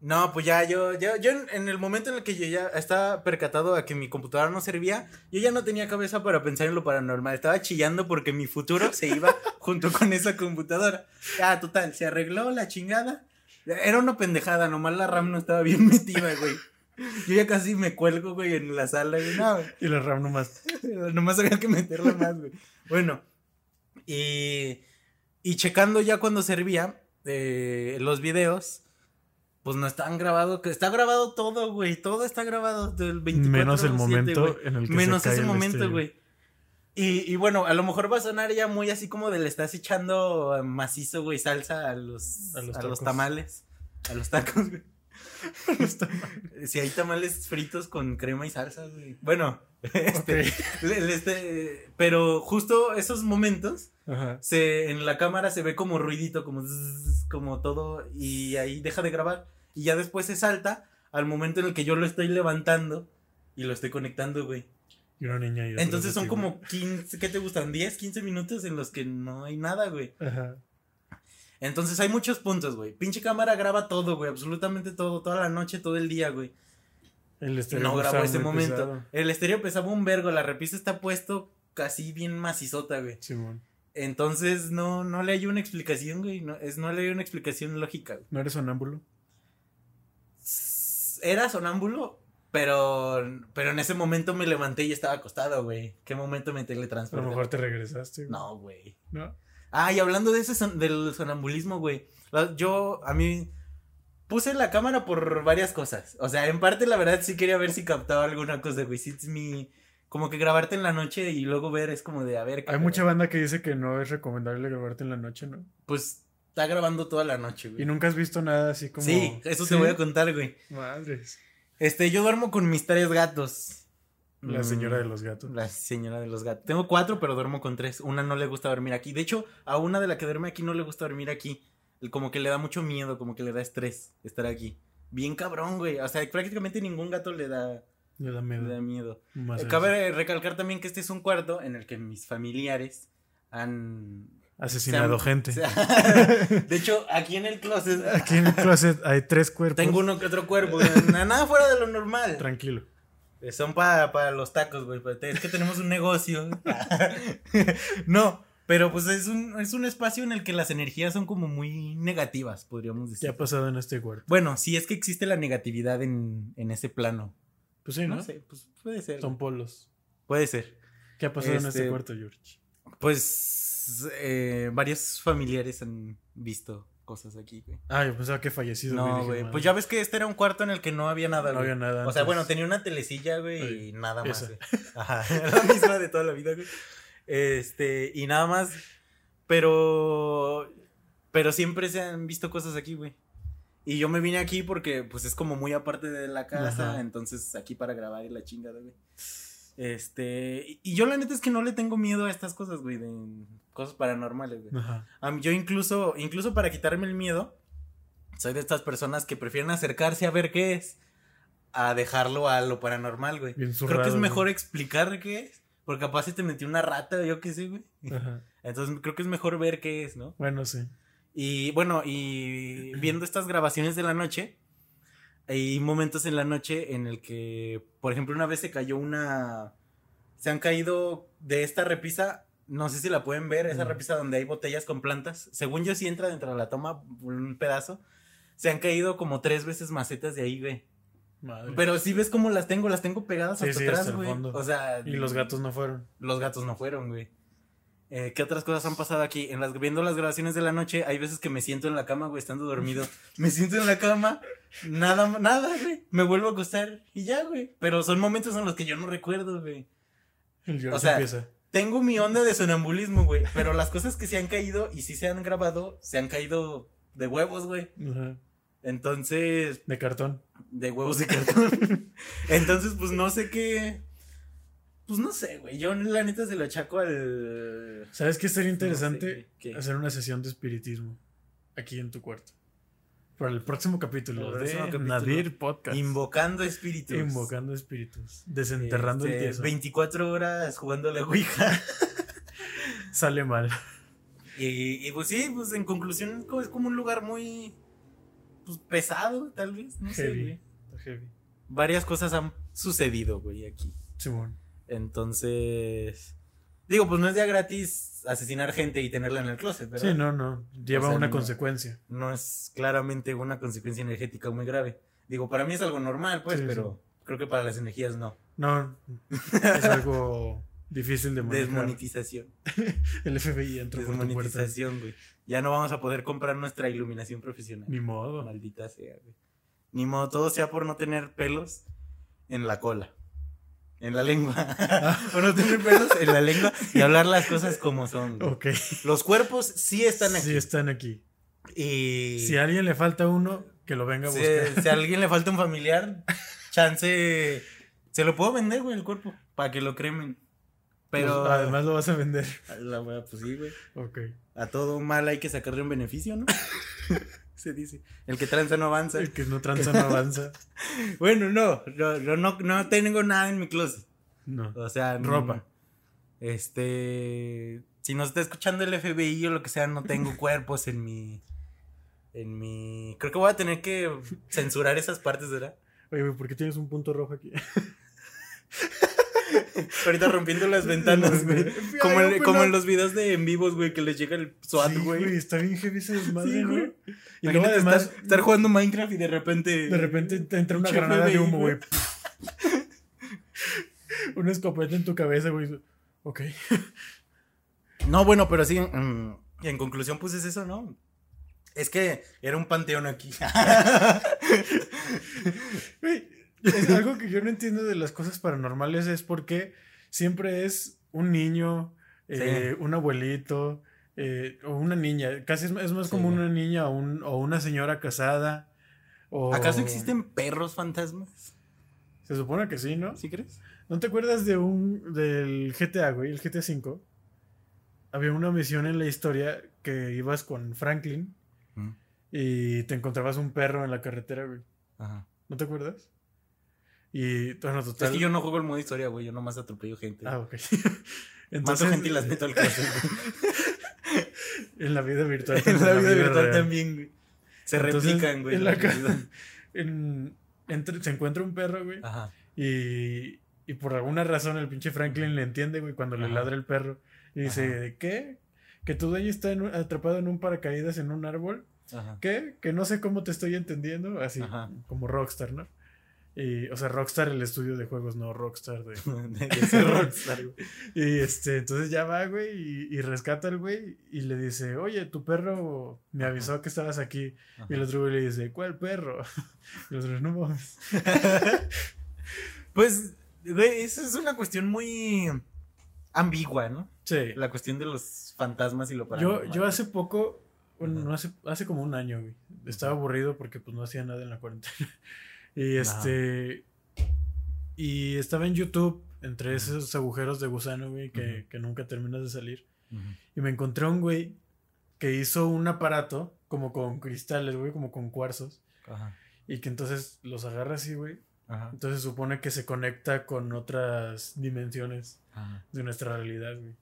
No, pues ya yo, yo, yo en, el momento en el que yo ya estaba percatado a que mi computadora no servía, yo ya no tenía cabeza para pensar en lo paranormal. Estaba chillando porque mi futuro se iba <laughs> junto con esa computadora. Ah, total, se arregló la chingada. Era una pendejada, nomás la RAM no estaba bien <laughs> metida, güey. Yo ya casi me cuelgo, güey, en la sala, güey. No, güey. Y la RAM nomás. <laughs> Nomás había que meterla más, güey. Bueno, y, y checando ya cuando servía eh, los videos, pues no estaban grabados, que está grabado todo, güey, todo está grabado del 24 Menos el momento en el que Menos se cae ese el momento, güey. Y, y bueno, a lo mejor va a sonar ya muy así como de le estás echando macizo, güey, salsa a los, A los a los tacos. tamales, a los tacos, güey. <laughs> Si hay tamales fritos con crema y salsa, güey. Bueno, este, este, pero justo esos momentos Ajá. se en la cámara se ve como ruidito, como como todo y ahí deja de grabar y ya después se salta al momento en el que yo lo estoy levantando y lo estoy conectando, güey. Y una niña atrás Entonces son como 15, ¿qué te gustan? 10, 15 minutos en los que no hay nada, güey. Ajá. Entonces hay muchos puntos, güey. Pinche cámara graba todo, güey, absolutamente todo, toda la noche, todo el día, güey. El estéreo No grabó ese muy momento. pesado. El estéreo pesaba un vergo, la repisa está puesto casi bien macizota, güey. Simón. Entonces no, no le hay una explicación, güey. No, es, no le hay una explicación lógica, güey. ¿No eres sonámbulo? Era sonámbulo, pero, pero en ese momento me levanté y estaba acostado, güey. ¿Qué momento me A teletransporté? lo mejor te regresaste. güey. No, güey. ¿No? Ah, y hablando de ese son- del sonambulismo, güey. Yo, a mí, puse la cámara por varias cosas. O sea, en parte, la verdad, sí quería ver si captaba alguna cosa, güey. Sí, es mi. Como que grabarte en la noche y luego ver es como de, a ver. Hay mucha banda que dice que no es recomendable grabarte en la noche, ¿no? Pues está grabando toda la noche, Y güey. nunca has visto nada así como. Sí, eso Sí. te voy a contar, güey. Madres. Este, yo duermo con mis tres gatos. La Mm, señora de los gatos. La señora de los gatos. Tengo cuatro, pero duermo con tres. Una no le gusta dormir aquí. De hecho, a una de la que duerme aquí no le gusta dormir aquí. Como que le da mucho miedo, como que le da estrés estar aquí. Bien cabrón, güey. O sea, prácticamente ningún gato le da, Le da le da miedo. miedo. Eh, Cabe recalcar también que este es un cuarto en el que mis familiares han... Asesinado gente. <laughs> de hecho, aquí en el closet Aquí en el closet hay tres cuerpos. tengo uno que otro cuerpo. na- Nada fuera de lo normal. Tranquilo. Eh, Son para, para los tacos, güey. Es que tenemos un negocio. <laughs> no, pero pues es un, es un espacio en el que las energías son como muy negativas, podríamos ¿Qué decir. ha pasado en este cuarto? Bueno, si es que existe la negatividad en, en ese plano. Pues sí, ¿no? No sé, pues puede ser. Son polos. Puede ser. ¿Qué ha pasado en Este, este cuarto, George? Pues eh, varios familiares han visto cosas aquí, güey. Ah, yo pensaba que fallecido. No, güey. Pues ya ves que este era un cuarto en el que no había nada, No güey. había nada. O sea, antes. bueno, tenía una telecilla, güey, y nada más, esa. güey. Ajá, <laughs> la misma de toda la vida, güey. Este, y nada más, pero, pero siempre se han visto cosas aquí, güey. Y yo me vine aquí porque, pues, es como muy aparte de la casa, Ajá. entonces aquí para grabar y la chingada, güey. Este, y yo la neta es que no le tengo miedo a estas cosas, güey, de cosas paranormales, güey. Mí- yo incluso, incluso para quitarme el miedo, soy de estas personas que prefieren acercarse a ver qué es, a dejarlo a lo paranormal, güey. Bien Creo que es güey. mejor explicar qué es, porque capaz se te metió una rata, yo qué sé, güey. Ajá. <laughs> Entonces creo que es mejor ver qué es, ¿no? Bueno, sí. Y bueno, y viendo estas grabaciones de la noche, hay momentos en la noche en el que, por ejemplo, una vez se cayó una... Se han caído de esta repisa, no sé si la pueden ver, esa repisa donde hay botellas con plantas. Según yo, sí entra dentro de la toma un pedazo. Se han caído como tres veces macetas de ahí, güey. Madre. Pero si ves cómo las tengo, las tengo pegadas Sí, hasta sí, atrás, hasta güey. fondo. O sea, Y los gatos no fueron. los gatos no fueron, güey. Eh, ¿Qué otras cosas han pasado aquí? En las, viendo las grabaciones de la noche, hay veces que me siento en la cama, güey, estando dormido. <laughs> Me siento en la cama, nada, nada, güey. Me vuelvo a acostar y ya, güey. Pero son momentos en los que yo no recuerdo, güey. El George O sea, empieza. Tengo mi onda de sonambulismo, güey. Pero las cosas que se han caído y sí se han grabado, se han caído de huevos, güey. Ajá. Entonces, De cartón. de huevos de cartón. <laughs> Entonces, pues no sé qué. Pues no sé, güey. Yo la neta se lo achaco al. ¿Sabes qué sería No sé, interesante? Hacer una sesión de espiritismo. Aquí en tu cuarto. Para el próximo capítulo El de capítulo. Nadir Podcast. Invocando espíritus. Invocando espíritus. Desenterrando el Este, tieso. 24 horas jugando a la Ouija. <laughs> Sale mal. y, y, pues sí, pues en conclusión co- es como un lugar muy. Pues pesado, tal vez. No sé, Heavy. güey. Está heavy. Varias cosas han sucedido, güey, aquí. Simón. Entonces. Digo, pues no es ya gratis asesinar gente y tenerla en el closet, ¿verdad? Sí, no, no. Lleva O sea, una no- consecuencia. no es claramente una consecuencia energética muy grave. Digo, para mí es algo normal, pues, Sí, pero creo que para las energías no. No. Es algo difícil de manejar. Desmonetización. <laughs> El FBI entró por tu puerta. Desmonetización, güey. Ya no vamos a poder comprar nuestra iluminación profesional. Ni modo. Maldita sea, güey. Ni modo, todo sea por no tener pelos en la cola. En la lengua. por no tener pelos en la lengua y hablar las cosas como son. güey. Ok. Los cuerpos sí están aquí. Sí, están aquí. Y Si a alguien le falta uno, que lo venga a si, buscar. si a alguien le falta un familiar, <laughs> chance. Se lo puedo vender, güey, el cuerpo. Para que lo cremen. Pero. Pues, Además lo vas a vender. La wea, pues sí, güey. Ok. A todo mal hay que sacarle un beneficio, ¿no? <laughs> Se dice. El que tranza no avanza. El que no tranza no avanza. <laughs> Bueno, no, yo, yo no, no tengo nada en mi closet. No. O sea, no- Ropa. Este, si nos está escuchando el FBI o lo que sea, no tengo <laughs> cuerpos en mi, en mi. Creo que voy a tener que censurar esas partes, ¿verdad? Oye, ¿por qué tienes un punto rojo aquí? <laughs> <laughs> Ahorita rompiendo las ventanas, güey. Como, en- como en los videos de en vivos, güey, que les llega el SWAT, Sí, güey. Está bien heavy ese desmadre, Sí, ¿no? güey. Y luego además, estar, estar jugando Minecraft y de repente. de repente te entra una granada de humo, güey. güey. <laughs> Una escopeta en tu cabeza, güey. Ok. <laughs> No, bueno, pero sí. mm, Y en conclusión, pues es eso, ¿no? Es que era un panteón aquí. Es algo que yo no entiendo de las cosas paranormales es porque siempre es un niño, eh, un abuelito, eh, o una niña. Casi es, es más Sí. como una niña o, un- o una señora casada. O... ¿Acaso existen perros fantasmas? Se supone que sí, ¿no? ¿Sí crees? ¿No te acuerdas de un del GTA, güey, el GTA V? Había una misión en la historia que ibas con Franklin y te encontrabas un perro en la carretera, güey. Ajá. ¿No te acuerdas? Y bueno, total. Es que yo no juego el modo historia, güey. Yo nomás atropello gente. Ah, ok. <laughs> Mato gente y las meto al closet. <laughs> en la vida virtual. en la vida virtual real. también, güey. Se Entonces, replican, güey. En la ca- realidad. <laughs> en- entre- se encuentra un perro, güey. Ajá. Y, y por alguna razón el pinche Franklin le entiende, güey, cuando le ladra el perro. Y dice, Ajá. ¿de qué? ¿Que tu dueño está en un- atrapado en un paracaídas en un árbol? Ajá. ¿Qué? Que no sé cómo te estoy entendiendo. Así, Ajá. como Rockstar, ¿no? Y, o sea, Rockstar el estudio de juegos, no Rockstar de... <laughs> De, de ser rockstar, güey. Y este, entonces ya va, güey, y, y rescata al güey y le dice, oye, tu perro me avisó que estabas aquí. Y el otro güey le dice, ¿cuál perro? <laughs> Y el otro, no mames. <laughs> Pues, güey, eso es una cuestión muy ambigua, ¿no? Sí. La cuestión de los fantasmas y lo Yo, paranormal. yo hace poco, bueno, no hace, hace como un año, güey. Estaba aburrido porque pues no hacía nada en la cuarentena. Y este. Y estaba en YouTube, entre esos agujeros de gusano, güey, que, que nunca terminas de salir. Y me encontré un güey que hizo un aparato, como con cristales, güey, como con cuarzos. Ajá. Y que entonces los agarra así, güey. Ajá. Entonces supone que se conecta con otras dimensiones Ajá. de nuestra realidad, güey.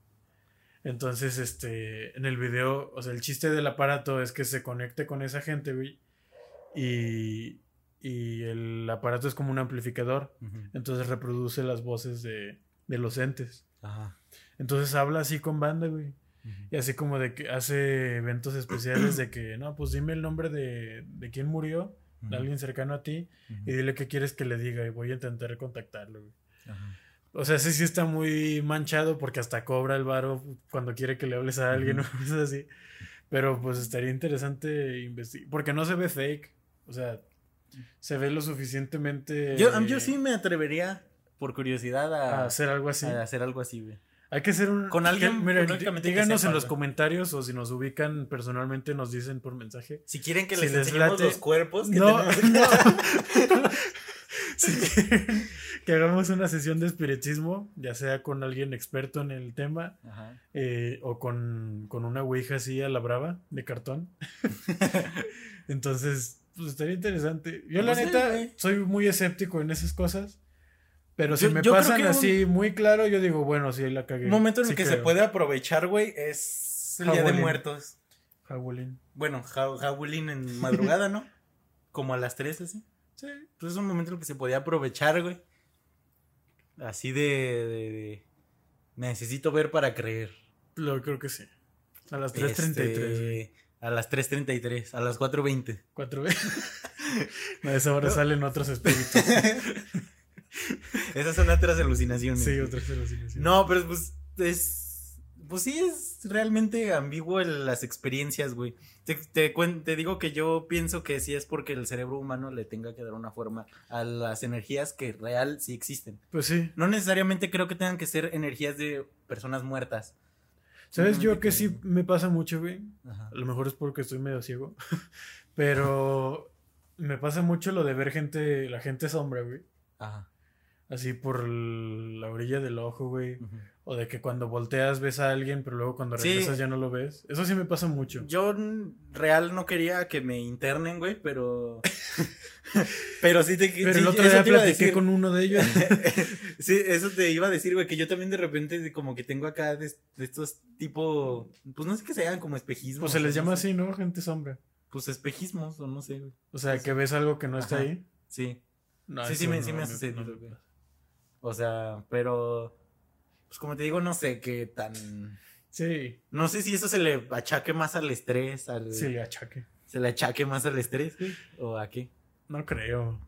Entonces, este, en el video, o sea, el chiste del aparato es que se conecte con esa gente, güey. Y, y el aparato es como un amplificador. Entonces reproduce las voces de, de los entes. Ajá. Entonces habla así con banda, güey. Y así como de que hace eventos especiales de que, no, pues dime el nombre de, de quién murió, de alguien cercano a ti, y dile qué quieres que le diga y voy a intentar contactarlo, güey. Ajá. O sea, ese sí está muy manchado porque hasta cobra el varo cuando quiere que le hables a alguien <laughs> o cosas así. Pero pues estaría interesante investigar. Porque no se ve fake. O sea, se ve lo suficientemente. Yo, yo sí me atrevería, por curiosidad, a, A hacer algo así. a hacer algo así, güey. Hay que hacer un. Con alguien, que díganos sepa, en los güey. comentarios o si nos ubican personalmente, nos dicen por mensaje. Si quieren que Si les, les enseñemos los cuerpos que No, tenemos. <laughs> no. <laughs> Si quieren que hagamos una sesión de espiritismo, ya sea con alguien experto en el tema Ajá. eh, o con, con una ouija así a la brava de cartón. <laughs> Entonces, pues estaría interesante. Yo, la Pues neta, soy muy escéptico en esas cosas. Pero si Yo- me yo pasan un- así muy claro, yo digo, bueno, sí, la cagué. Un momento en el Sí que se puede aprovechar, güey, es el Día de. Muertos. Halloween. Bueno, ja- en madrugada, ¿no? <laughs> Como a las 3 así. Sí. Pues es un momento en el que se podía aprovechar, güey. Así de, de- de- Necesito ver para creer. Lo creo que sí. A las 3.33. güey. Este, a las 3.33, a las 4.20. Cuatro veces. <laughs> a esa hora salen otros espíritus. <laughs> Esas son otras alucinaciones. sí, otras alucinaciones. No, pero pues es. Pues sí, es realmente ambiguo las experiencias, güey. Te, te, te digo que yo pienso que sí es porque el cerebro humano le tenga que dar una forma a las energías que real sí existen. Pues sí. No necesariamente creo que tengan que ser energías de personas muertas. ¿Sabes yo que sí me pasa mucho, güey? Ajá. A lo mejor es porque estoy medio ciego. <laughs> Pero me pasa mucho lo de ver gente, la gente sombra, güey. Ajá. Así por la orilla del ojo, güey. O de que cuando volteas ves a alguien, pero luego cuando Sí. regresas ya no lo ves. Eso sí me pasa mucho. Yo real no quería que me internen, güey, pero. <laughs> pero sí te pero sí, el otro día te platiqué decir. con uno de ellos. <laughs> sí, eso te iba a decir, güey, que yo también de repente como que tengo acá de, de estos tipo, pues no sé qué sean, como espejismos. pues se les llama no sé. así, ¿no? Gente sombra. Pues espejismos, o no sé, güey. O sea, que ves algo que no está ahí. Sí. No, sí, sí me, no, sí me ha no, sucedido, güey. O sea, pero, pues como te digo, no sé qué tan... Sí, No sé si eso se le achaque más al estrés, al... sí le achaque. Se le achaque más al estrés, güey, o a qué. No creo.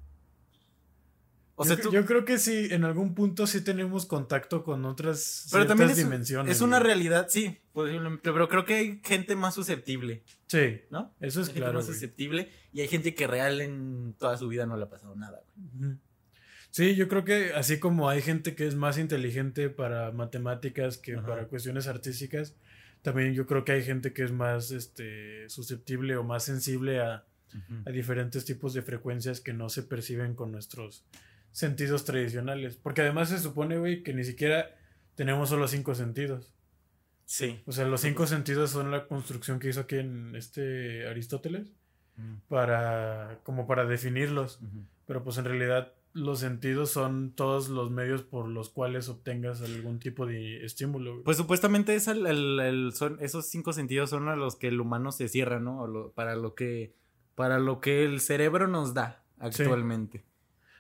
O sea, yo, tú... yo creo que sí, en algún punto sí tenemos contacto con otras Pero también es, dimensiones. es una realidad, sí, posiblemente, pero creo que hay gente más susceptible, Sí, ¿no? eso es Hay gente claro. más güey. susceptible y hay gente que real en toda su vida no le ha pasado nada, güey. Sí, yo creo que así como hay gente que es más inteligente para matemáticas que Ajá. para cuestiones artísticas, también yo creo que hay gente que es más este, susceptible o más sensible a, a diferentes tipos de frecuencias que no se perciben con nuestros sentidos tradicionales. Porque además se supone, güey, que ni siquiera tenemos solo cinco sentidos. Sí. O sea, los cinco sentidos son la construcción que hizo aquí en este Aristóteles para como para definirlos. Pero pues en realidad los sentidos son todos los medios por los cuales obtengas algún tipo de estímulo. Pues supuestamente es el, el- el- son, esos cinco sentidos son a los que el humano se cierra, ¿no? Lo- para lo que para lo que el cerebro nos da actualmente.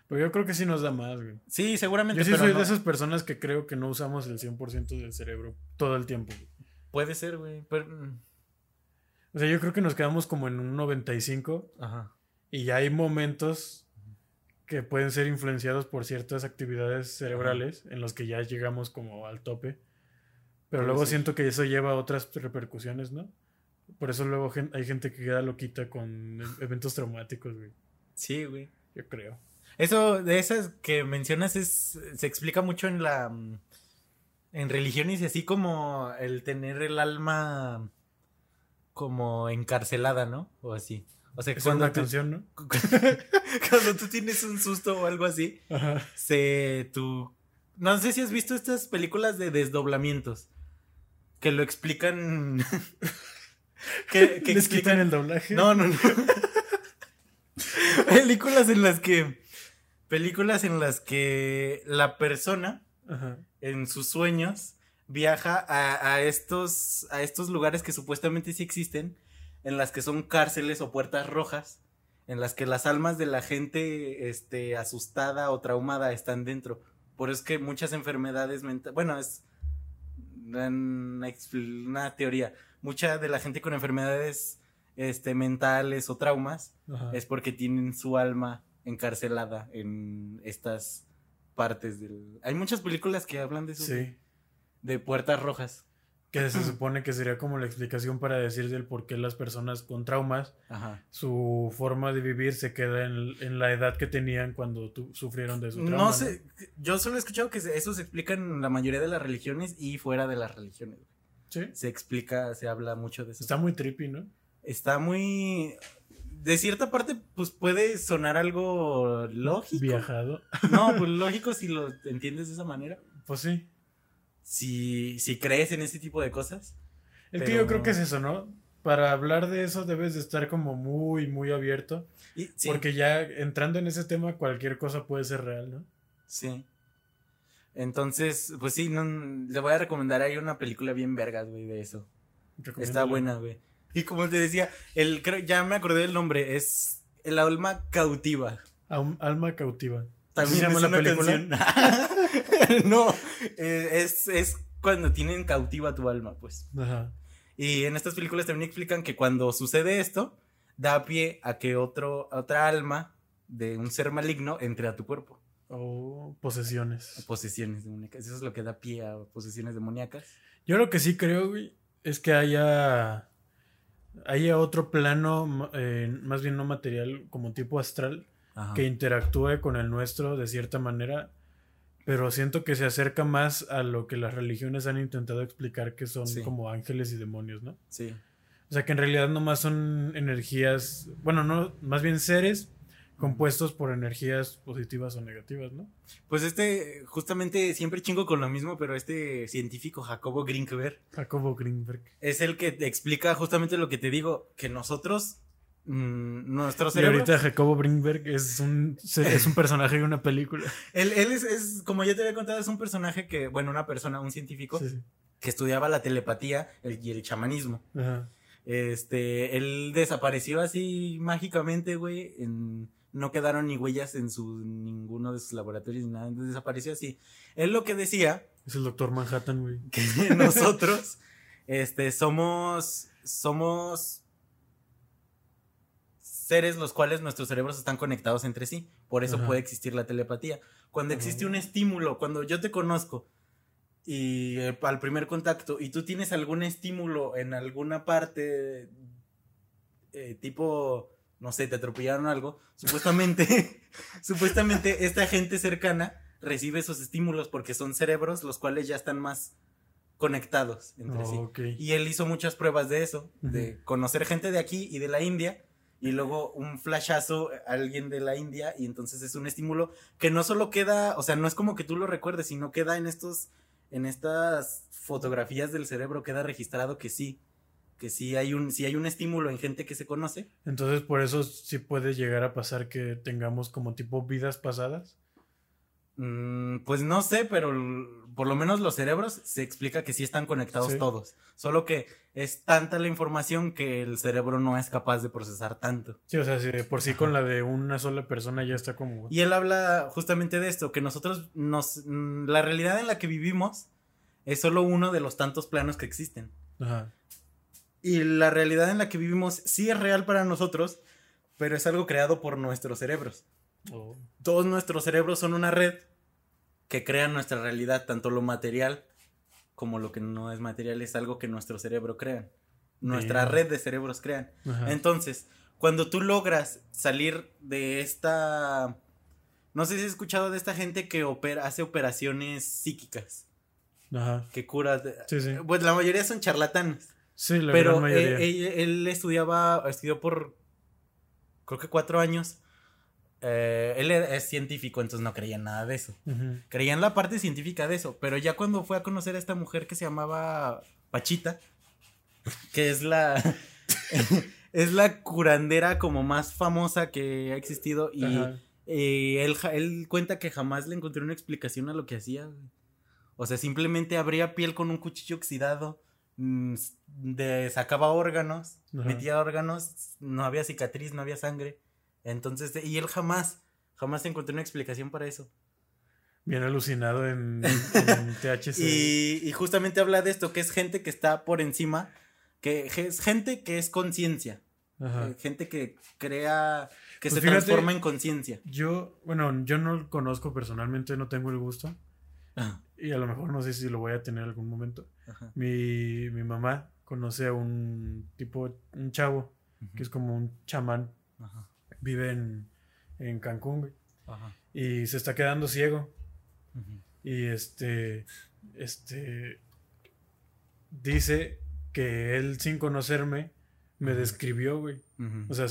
Pero yo creo que sí nos da más, güey. Sí, seguramente. Yo sí pero soy no- de esas personas que creo que no usamos el 100% del cerebro todo el tiempo. güey. Puede ser, güey. pero- mm, O sea, yo creo que nos quedamos como en un 95 Ajá. y ya hay momentos que pueden ser influenciados por ciertas actividades cerebrales en los que ya llegamos como al tope. Pero luego ser. siento que eso lleva a otras repercusiones, ¿no? Por eso luego hay gente que queda loquita con eventos traumáticos, güey. Sí, güey. Yo creo. Eso de esas que mencionas es se explica mucho en la mm, en religiones y así como el tener el alma como encarcelada, ¿no? O así. O sea, Es cuando una tú, canción, ¿no? <laughs> cuando tú tienes un susto o algo así, Ajá. se tú no sé si has visto estas películas de desdoblamientos que lo explican <laughs> que, que ¿Les quitan explican el doblaje? no, no, no. <laughs> películas en las que películas en las que la persona Ajá. en sus sueños viaja a, a estos a estos lugares que supuestamente sí existen en las que son cárceles o puertas rojas en las que las almas de la gente este asustada o traumada están dentro por eso es que muchas enfermedades mentales bueno es una, teoría mucha de la gente con enfermedades este mentales o traumas Ajá. es porque tienen su alma encarcelada en estas partes del... Hay muchas películas que hablan de eso, Sí. de puertas rojas. Que se <clears throat> supone que sería como la explicación para decir del por qué las personas con traumas, Ajá. su forma de vivir se queda en, en la edad que tenían cuando tu- sufrieron de su trauma. No sé, yo solo he escuchado que eso se explica en la mayoría de las religiones y fuera de las religiones. Sí. Se explica, se habla mucho de eso. Está muy trippy, ¿no? Está muy... De cierta parte, pues puede sonar algo lógico. Viajado. No, pues <laughs> lógico si lo entiendes de esa manera. Pues sí. Si, si crees en ese tipo de cosas. Es que yo creo que es eso, ¿no? Para hablar de eso debes de estar como muy, muy abierto. Y, sí. Porque ya entrando en ese tema, cualquier cosa puede ser real, ¿no? Sí. Entonces, pues sí, no, le voy a recomendar ahí una película bien vergas, güey, de eso. Está buena, güey. Y como te decía, el, creo, ya me acordé del nombre, es El alma cautiva. Alma cautiva. También ¿Se llama la película? <laughs> <laughs> no, eh, es, es cuando tienen cautiva tu alma, pues. Ajá. Y en estas películas también explican que cuando sucede esto, da pie a que otro, otra alma de un ser maligno entre a tu cuerpo. O posesiones. Posesiones demoníacas. Eso es lo que da pie a posesiones demoníacas. Yo lo que sí creo, güey, es que haya, haya otro plano, eh, más bien no material, como tipo astral, Ajá. que interactúe con el nuestro de cierta manera, pero siento que se acerca más a lo que las religiones han intentado explicar que son Sí. como ángeles y demonios, ¿no? Sí. O sea que en realidad nomás son energías, bueno, no, más bien seres compuestos por energías positivas o negativas, ¿no? Pues este, justamente siempre chingo con lo mismo, pero este científico Jacobo Grinkberg Jacobo Greenberg. es el que te explica justamente lo que te digo, que nosotros, mm, nuestro Y cerebro, ahorita Jacobo Greenberg es un, es un personaje de una película. <laughs> él, él es, es, como ya te había contado, es un personaje que, bueno, una persona, un científico, Sí, sí. que estudiaba la telepatía el- y el chamanismo. Ajá. Este, él desapareció así mágicamente, güey, en- no quedaron ni huellas en su, ninguno de sus laboratorios ni nada, entonces desapareció así. Él lo que decía Es el doctor Manhattan, güey. que <laughs> nosotros este somos somos seres los cuales nuestros cerebros están conectados entre sí. Por eso Ajá. puede existir la telepatía. Cuando existe un estímulo, cuando yo te conozco y eh, al primer contacto y tú tienes algún estímulo en alguna parte, eh, tipo, no sé, te atropellaron algo, supuestamente, <laughs> <laughs> supuestamente esta gente cercana recibe esos estímulos porque son cerebros los cuales ya están más conectados entre sí. Y él hizo muchas pruebas de eso, de conocer gente de aquí y de la India, y luego un flashazo a alguien de la India, y entonces es un estímulo que no solo queda, o sea, no es como que tú lo recuerdes, sino queda en estos, en estas fotografías del cerebro, queda registrado que sí, que sí hay un, sí hay un estímulo en gente que se conoce. Entonces, por eso sí puede llegar a pasar que tengamos como tipo vidas pasadas. Mm, pues no sé, pero por lo menos los cerebros se explica que sí están conectados Sí. todos. Solo que es tanta la información que el cerebro no es capaz de procesar tanto. Sí, o sea, si de por sí con la de una sola persona ya está como. Y él habla justamente de esto, que nosotros nos... mm, La realidad en la que vivimos es solo uno de los tantos planos que existen. Ajá. Y la realidad en la que vivimos sí es real para nosotros, pero es algo creado por nuestros cerebros. Oh. Todos nuestros cerebros son una red que crea nuestra realidad, tanto lo material como lo que no es material, es algo que nuestro cerebro crea. Nuestra Bien. red de cerebros crean. Ajá. Entonces, cuando tú logras salir de esta... No sé si has escuchado de esta gente que opera, hace operaciones psíquicas, Ajá. que cura... Sí, sí. Pues la mayoría son charlatanes. Sí, la pero gran mayoría. él, él estudiaba, estudió por, creo que cuatro años. Eh, él era- es científico, entonces no creía en nada de eso. Ujú. Creía en la parte científica de eso, pero ya cuando fue a conocer a esta mujer que se llamaba Pachita, que es la <laughs> es la curandera como más famosa que ha existido y eh, él, él cuenta que jamás le encontré una explicación a lo que hacía. O sea, simplemente abría piel con un cuchillo oxidado, mm, de, sacaba órganos, Ajá. metía órganos, no había cicatriz, no había sangre. Entonces, y él jamás, jamás encontré una explicación para eso. Bien alucinado en, en <laughs> THC. Y, y justamente habla de esto, que es gente que está por encima, que es gente que es conciencia, Ajá. eh, gente que crea, que Pues se fíjate- transforma en conciencia. Yo, bueno, yo no lo conozco personalmente, no tengo el gusto. Ajá, Y a lo mejor no sé si lo voy a tener en algún momento. ajá, Mi, mi mamá conoce a un tipo, un chavo, que es como un chamán. ajá, Vive en, en Cancún güey, ajá, y se está quedando ciego. Y este, este, dice que él sin conocerme me describió, güey. O sea,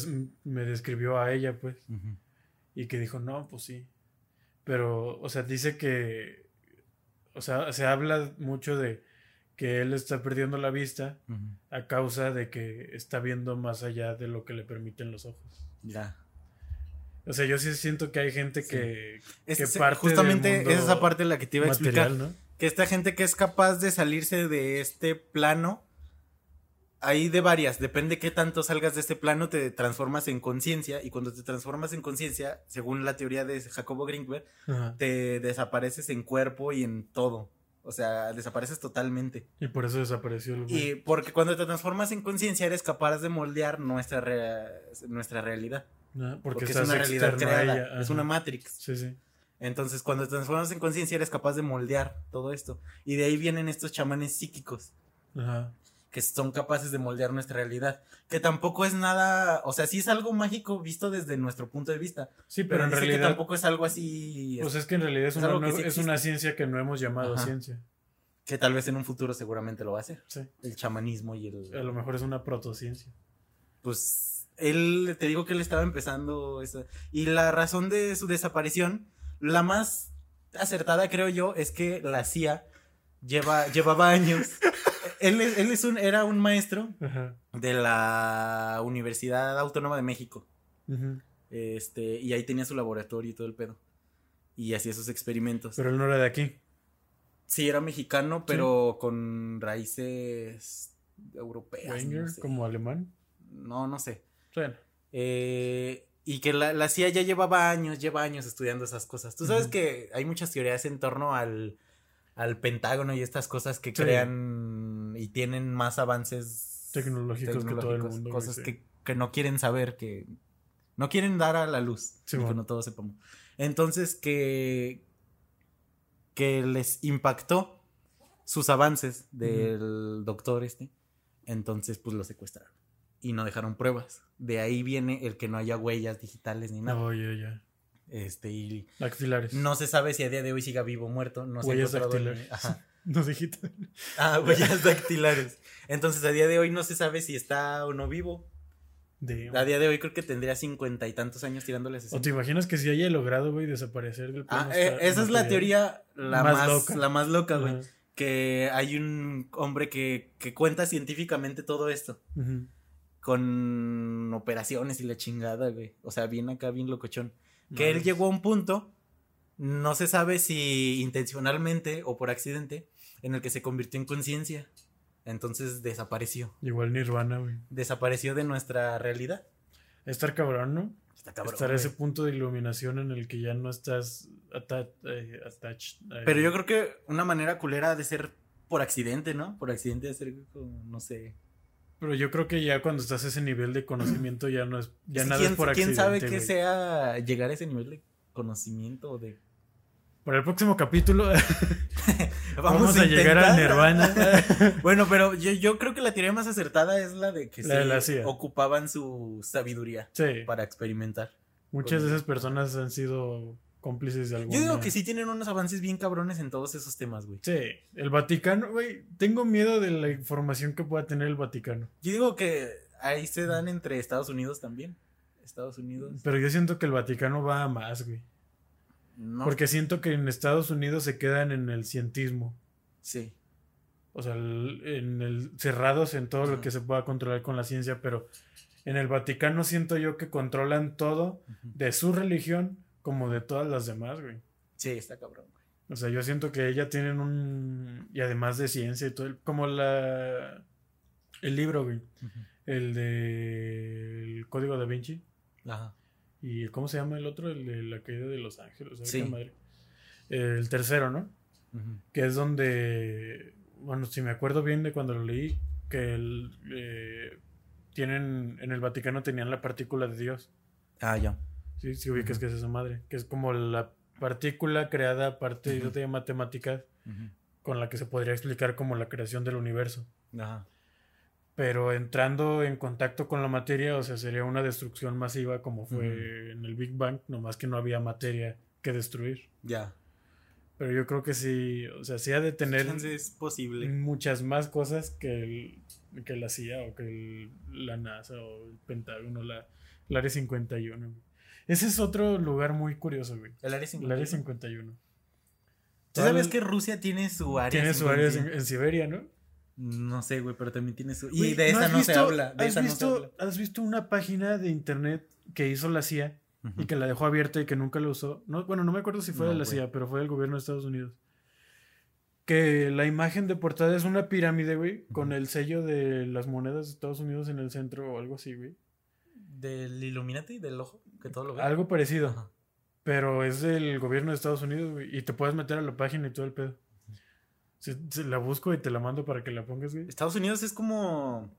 me describió a ella, pues. Y que dijo, no, pues sí. Pero, o sea, dice que, o sea, se habla mucho de que él está perdiendo la vista a causa de que está viendo más allá de lo que le permiten los ojos. Ya. O sea, yo sí siento que hay gente Sí. que, Es, que es- parte justamente del mundo es esa parte la que te iba a explicar. Que esta gente que es capaz de salirse de este plano, hay de varias, depende qué tanto salgas de este plano, te transformas en conciencia, y cuando te transformas en conciencia, según la teoría de Jacobo Greenberg, Ajá. te desapareces en cuerpo y en todo. O sea, desapareces totalmente. Y por eso desapareció el güey. Y porque cuando te transformas en conciencia eres capaz de moldear nuestra, rea- nuestra realidad. Ah, porque, Porque, es estás una realidad creada, es una matrix. Sí, sí. Entonces, cuando te transformas en conciencia, eres capaz de moldear todo esto. Y de ahí vienen estos chamanes psíquicos, Ajá. Que son capaces de moldear nuestra realidad. Que tampoco es nada, o sea, sí es algo mágico visto desde nuestro punto de vista. Sí, Pero, pero, en dice que realidad, tampoco es algo así, pues es que en realidad es, es una, sí es ciencia que no hemos llamado Ajá. ciencia. que tal vez en un futuro seguramente lo va a hacer. Sí. El chamanismo y el... A lo mejor es una protociencia. pues él, te digo que él estaba empezando esa- y la razón de su desaparición, la más acertada creo yo, es que la CIA lleva, llevaba años. <laughs> él, es- él es un, era un maestro Ajá. de la Universidad Autónoma de México. Este, y ahí tenía su laboratorio y todo el pedo. Y hacía sus experimentos. Pero él no era de aquí. sí, era mexicano, pero con raíces europeas. Wenger, No, sé. como alemán. no, no sé. Bueno. Eh, y que la, la CIA ya llevaba años, lleva años estudiando esas cosas. Tú sabes que hay muchas teorías en torno al, al Pentágono y estas cosas que Sí. crean y tienen más avances Tecnológicos que todo el mundo, Cosas sí. que, que no quieren saber que No quieren dar a la luz. Sí, y que no todos sepamos. Entonces que. que les impactó sus avances del doctor este. Entonces, pues lo secuestraron. Y no dejaron pruebas. De ahí viene el que no haya huellas digitales ni nada. Este, y Dactilares. no se sabe si a día de hoy siga vivo o muerto. No se ha Huellas en- dactilares. Ajá. <laughs> No digital. Ah, huellas dactilares. Entonces, a día de hoy no se sabe si está o no vivo. De... A día de hoy creo que tendría cincuenta y tantos años tirándole ¿O 60. te imaginas que si haya logrado, güey, desaparecer del Ah, eh, esa es la teoría la Más más, loca. la más loca, güey. Que hay un hombre que, que cuenta científicamente todo esto. Con operaciones y la chingada, güey. O sea, bien acá, bien locochón. Que él Madres. llegó a un punto, no se sabe si intencionalmente o por accidente, en el que se convirtió en conciencia. Entonces desapareció. Igual Nirvana, güey. Desapareció de nuestra realidad. Estar cabrón, ¿no? Está cabrón, Estar a ese punto de iluminación en el que ya no estás atta- eh, attached. eh, Pero yo creo que una manera culera de ser por accidente, ¿no? Por accidente de ser, como, no sé. Pero yo creo que ya cuando estás a ese nivel de conocimiento ya no es. Ya nada ¿quién, es por quién accidente. sabe qué sea llegar a ese nivel de conocimiento de... Para el próximo capítulo <laughs> <laughs> Vamos, vamos, a, llegar intentar. Nirvana. <laughs> Bueno, pero yo, yo creo que la teoría más acertada es la de que La de sí la CIA. ocupaban su sabiduría sí. para experimentar. Muchas de esas personas han sido cómplices de algún. Yo digo que sí tienen unos avances bien cabrones en todos esos temas, güey. Sí, el Vaticano, güey. Tengo miedo de la información que pueda tener el Vaticano. Yo digo que ahí se dan entre Estados Unidos también. Estados Unidos. Pero yo siento que el Vaticano va a más, güey. No. Porque siento que en Estados Unidos se quedan en el cientismo. Sí. O sea, el- en el cerrados en todo lo que se pueda controlar con la ciencia, pero en el Vaticano siento yo que controlan todo de su religión como de todas las demás, güey. Sí, está cabrón, güey. O sea, yo siento que ella tienen un y además de ciencia y todo, el- como la el libro, güey, el de el Código da Vinci Ajá. y cómo se llama el otro, el de la caída de los ángeles, ¿sabes Sí. madre? El tercero, ¿no? Ujú. que es donde, bueno, si me acuerdo bien de cuando lo leí, que el, eh, tienen, en el Vaticano tenían la partícula de Dios, Ah, ya. ¿Sí? Si ubicas que es esa madre, que es como la partícula creada a partir Ujú. de matemáticas con la que se podría explicar como la creación del universo. Ajá. Pero entrando en contacto con la materia, o sea, sería una destrucción masiva como fue en el Big Bang, nomás que no había materia que destruir. Ya. Pero yo creo que sí, o sea, sí ha de tener Chance es posible. muchas más cosas que, el, que la CIA o que el- la NASA o el Pentágono, la, la Área 51. Ese es otro lugar muy curioso, güey. El área La 51. Área 51. ¿Tú sabes que Rusia tiene su área Tiene su área 51? en, en Siberia, ¿no? No sé, güey, pero también tiene su... Y Güey, de esa has no se visto- habla. De ¿has esa no se visto, habla. ¿Has visto una página de internet que hizo la CIA y que la dejó abierta y que nunca la usó? No, bueno, no me acuerdo si fue No, de la güey. CIA, pero fue del gobierno de Estados Unidos. Que la imagen de portada es una pirámide, güey, con el sello de las monedas de Estados Unidos en el centro o algo así, güey. Del Illuminati, del ojo, que todo lo ve. Algo parecido. Ajá. Pero es del gobierno de Estados Unidos, güey. Y te puedes meter a la página y todo el pedo. Se, se la busco y te la mando para que la pongas, güey. Estados Unidos es como...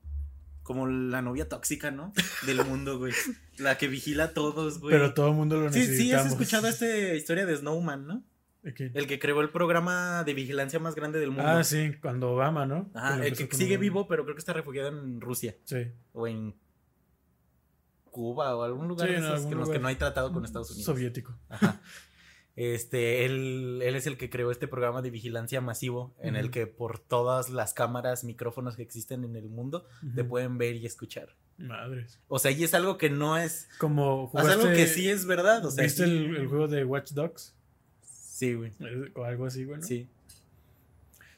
Como la novia tóxica, ¿no? Del mundo, güey. <laughs> La que vigila a todos, güey. Pero todo el mundo lo Sí, necesita. sí, has escuchado esta historia de Snowman, ¿no? El que creó el programa de vigilancia más grande del mundo. Ah, sí, cuando Obama, ¿no? Lo el que sigue Obama. vivo, pero creo que está refugiado en Rusia. Sí. O en Cuba o algún lugar Sí, de en esos algún que- en los que no hay tratado con Estados Unidos. Soviético. Ajá. Este, él, él es el que creó este programa de vigilancia masivo en el que por todas las cámaras, micrófonos que existen en el mundo, te pueden ver y escuchar. Madres. O sea, y es algo que no es... Como O sea, algo jugaste- que sí es verdad. O sea, ¿Viste sí- el, el juego de Watch Dogs? Sí, güey. Eh, O algo así, bueno. Sí.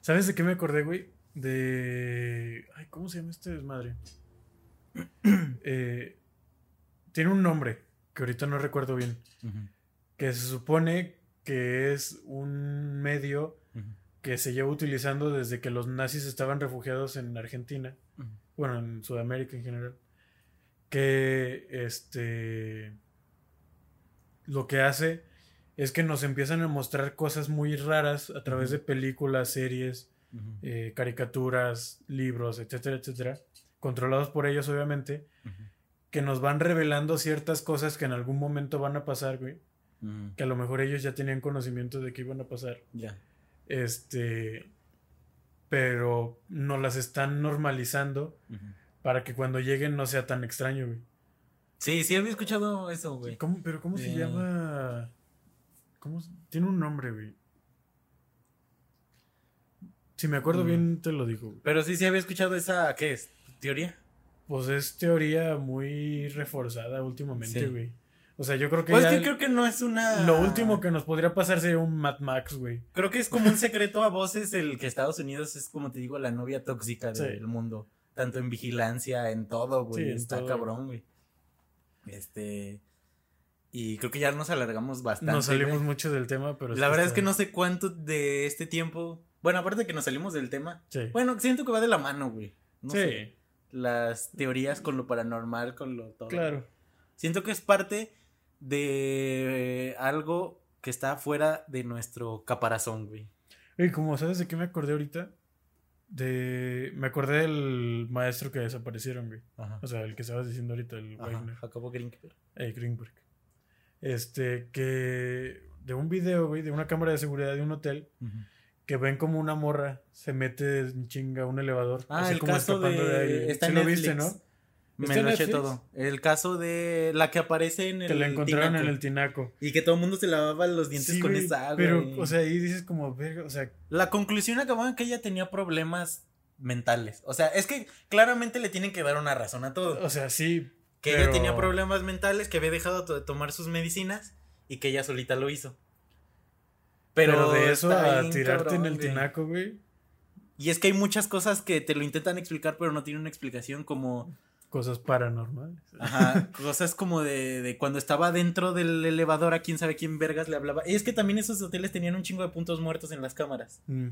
¿Sabes de qué me acordé, güey? De. Ay, ¿cómo se llama este desmadre? <clears throat> Eh, tiene un nombre que ahorita no recuerdo bien. Que se supone que es un medio que se lleva utilizando desde que los nazis estaban refugiados en Argentina. Bueno, en Sudamérica en general. Que este. Lo que hace es que nos empiezan a mostrar cosas muy raras a través de películas, series, eh, caricaturas, libros, etcétera, etcétera, controlados por ellos obviamente, que nos van revelando ciertas cosas que en algún momento van a pasar, güey. Que a lo mejor ellos ya tenían conocimiento de que iban a pasar. Ya. Este. Pero nos las están normalizando para que cuando lleguen no sea tan extraño, güey. Sí, sí había escuchado eso, güey. ¿Cómo- pero ¿cómo se llama? ¿Cómo? Tiene un nombre, güey. Si me acuerdo Mm. bien, te lo digo. güey. Pero sí, sí había escuchado esa, ¿qué es? ¿Teoría? Pues es teoría muy reforzada últimamente, Sí. güey. O sea, yo creo que Pues ya que creo que no es una... lo último que nos podría pasar sería un Mad Max, güey. Creo que es como un secreto a voces el que Estados Unidos es, como te digo, la novia tóxica Sí. del mundo. Tanto en vigilancia, en todo, güey. Sí, Está todo. cabrón, güey. Este... Y creo que ya nos alargamos bastante. Nos salimos güey. mucho del tema, pero... La verdad es que no sé cuánto de este tiempo... Bueno, aparte de que nos salimos del tema. Sí. Bueno, siento que va de la mano, güey. No sí, sé. Las teorías con lo paranormal, con lo todo. claro. Siento que es parte de algo que está fuera de nuestro caparazón, güey. Y como sabes de qué me acordé ahorita, de... Me acordé del maestro que desaparecieron, güey. Ajá. O sea, el que estabas diciendo ahorita, el Ajá, Wagner. Jacobo Grinker. Eh, Greenberg. Este, que de un video, güey, de una cámara de seguridad de un hotel, que ven como una morra se mete en chinga un elevador. Ah, así el como caso escapando de... alguien. Está Sí lo viste, ¿no? Me ¿Está en lo eché Netflix? todo. El caso de la que aparece en el Que la encontraron tinaco. en el tinaco. Y que todo el mundo se lavaba los dientes Sí, con esa agua. Pero, o sea, ahí dices como, verga, o sea, La conclusión acababa en que ella tenía problemas mentales. O sea, es que claramente le tienen que dar una razón a todo. o sea, sí. Que pero- ella tenía problemas mentales, que había dejado de tomar sus medicinas y que ella solita lo hizo. Pero, Pero, de eso a tirarte cabrón, en el tinaco, güey. Y es que hay muchas cosas que te lo intentan explicar, pero no tienen una explicación como... Cosas paranormales. Ajá, cosas como de, de cuando estaba dentro del elevador a quién sabe quién vergas le hablaba. Y es que también esos hoteles tenían un chingo de puntos muertos en las cámaras. Mm.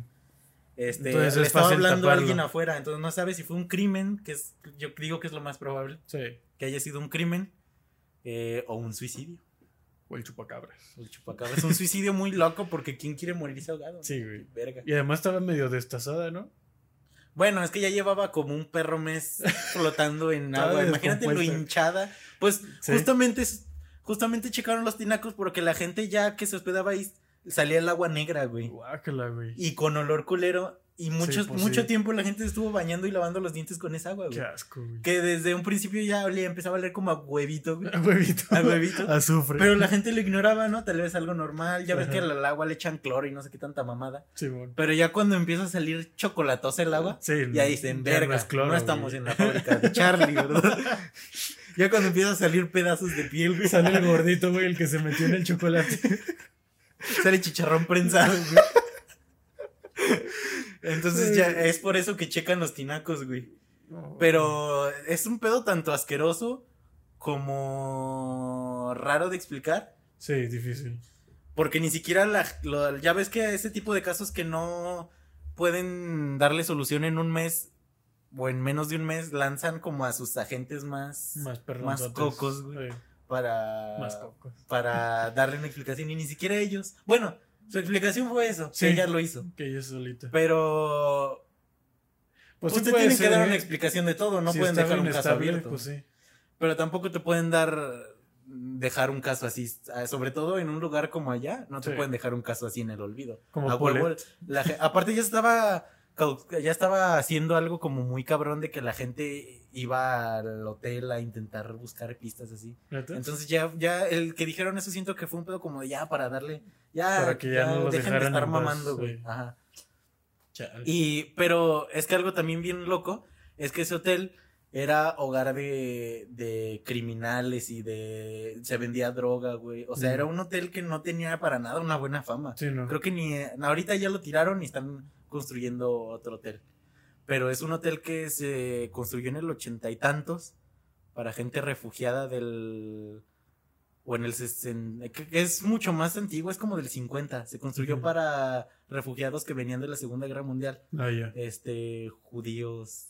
Este, Entonces le es estaba hablando a alguien afuera, entonces no sabe si fue un crimen, que es, yo digo que es lo más probable, Sí. que haya sido un crimen eh, o un suicidio. O el chupacabras. El chupacabra es un suicidio muy loco porque ¿quién quiere morirse ahogado? Sí, güey. Verga. Y además estaba medio destazada, ¿no? Bueno, es que ya llevaba como un perro mes <laughs> flotando en agua. Imagínate lo hinchada. Pues Sí. justamente, justamente checaron los tinacos porque la gente ya que se hospedaba ahí salía el agua negra, güey. Guácala, güey. Y con olor culero. Y mucho, pues mucho sí. tiempo la gente estuvo bañando y lavando los dientes con esa agua, güey. Qué asco, güey. Que desde un principio ya olía, empezaba a oler como a huevito, güey. A huevito. A huevito. <laughs> Azufre. Pero la gente lo ignoraba, ¿no? Tal vez algo normal. Ya ves que al agua le echan cloro y no sé qué tanta mamada. Simón. Pero ya cuando empieza a salir chocolatosa el agua, Sí, ya dicen, no verga, es cloro, no estamos güey". en la fábrica de Charlie, ¿verdad? <laughs> ya cuando empieza a salir pedazos de piel, güey, Sale el gordito, güey, el que se metió en el chocolate. sale chicharrón prensado, güey. <laughs> Entonces ya es por eso que checan los tinacos, güey. Pero es un pedo tanto asqueroso como raro de explicar. Sí, difícil. Porque ni siquiera la, lo- ya ves que ese tipo de casos que no pueden darle solución en un mes o en menos de un mes lanzan como a sus agentes más, Más más cocos, güey, para, Más cocos. para darle una explicación y ni siquiera ellos. Bueno, su explicación fue eso, Sí. que ella lo hizo. Que ella solita. Pero Pues pues sí que dar ¿eh? una explicación de todo, no Si pueden dejar un caso abierto. Pues sí. Pero tampoco te pueden dar dejar un caso así, sobre todo en un lugar como allá, no te pueden dejar un caso así en el olvido. Como A Pole. huevo, la aparte ya estaba ya estaba haciendo algo como muy cabrón de que la gente iba al hotel a intentar buscar pistas así. Entonces ya ya el que dijeron eso siento que fue un pedo como de ya para darle ya Para que ya no los dejen de estar mamando, güey. Ajá. Chale. Y, pero es que algo también bien loco es que ese hotel era hogar de, de criminales y de. Se vendía droga, güey. O sea, Mm. era un hotel que no tenía para nada una buena fama. Sí, no. Creo que ni. Ahorita ya lo tiraron y están construyendo otro hotel. Pero es un hotel que se construyó en el ochenta y tantos para gente refugiada del. O en el. es mucho más antiguo, es como del 50. Se construyó para refugiados que venían de la Segunda Guerra Mundial Ah, ya. este, judíos,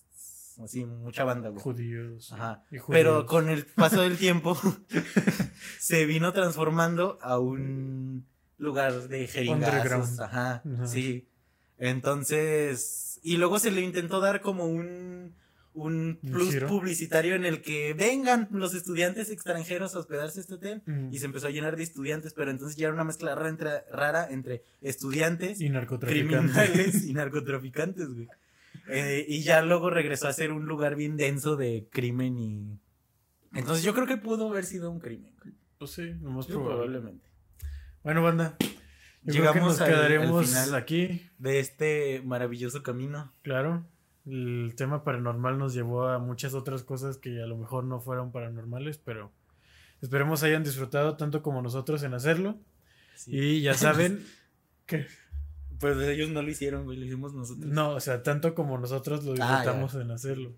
así, mucha banda, güey. Judíos. Ajá. Pero con el paso del tiempo <laughs> se vino transformando a un lugar de. Underground. Ajá, Ajá. sí. Entonces, y luego se le intentó dar como un un plus giro. publicitario en el que vengan los estudiantes extranjeros a hospedarse este hotel. Mm. Y se empezó a llenar de estudiantes, pero entonces ya era una mezcla rara entre, rara entre estudiantes, Y narcotraficantes. criminales y <laughs> narcotraficantes, güey. Eh, y ya luego regresó a ser un lugar bien denso de crimen y... Entonces yo creo que pudo haber sido un crimen. güey. Pues sí, lo más Sí, probable. probablemente. Bueno, banda. Yo creo que Llegamos nos al- al quedaremos final. aquí. De este maravilloso camino. Claro. El tema paranormal nos llevó a muchas otras cosas que a lo mejor no fueron paranormales, pero esperemos hayan disfrutado tanto como nosotros en hacerlo. Sí. Y ya saben <laughs> que Pues ellos no lo hicieron, güey, lo hicimos nosotros. no, o sea, tanto como nosotros lo Ah, disfrutamos en hacerlo.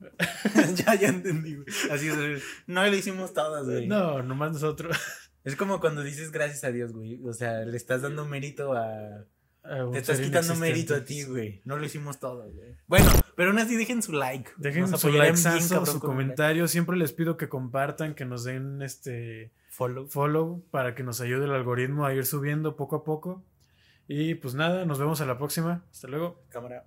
<laughs> ya, ya entendí, güey. Así es, no lo hicimos todas, güey. No, nomás nosotros. Es como cuando dices gracias a Dios, güey. O sea, le estás dando mérito a. a un Te estás quitando mérito a ti, güey. No lo hicimos todos, güey. Bueno, pero aún así dejen su like. Dejen Nos su like, cabrón, su comentario. Siempre les pido que compartan, que nos den este Follow. follow para que nos ayude el algoritmo a ir subiendo poco a poco. Y pues nada, nos vemos a la próxima. Hasta luego. Cámara.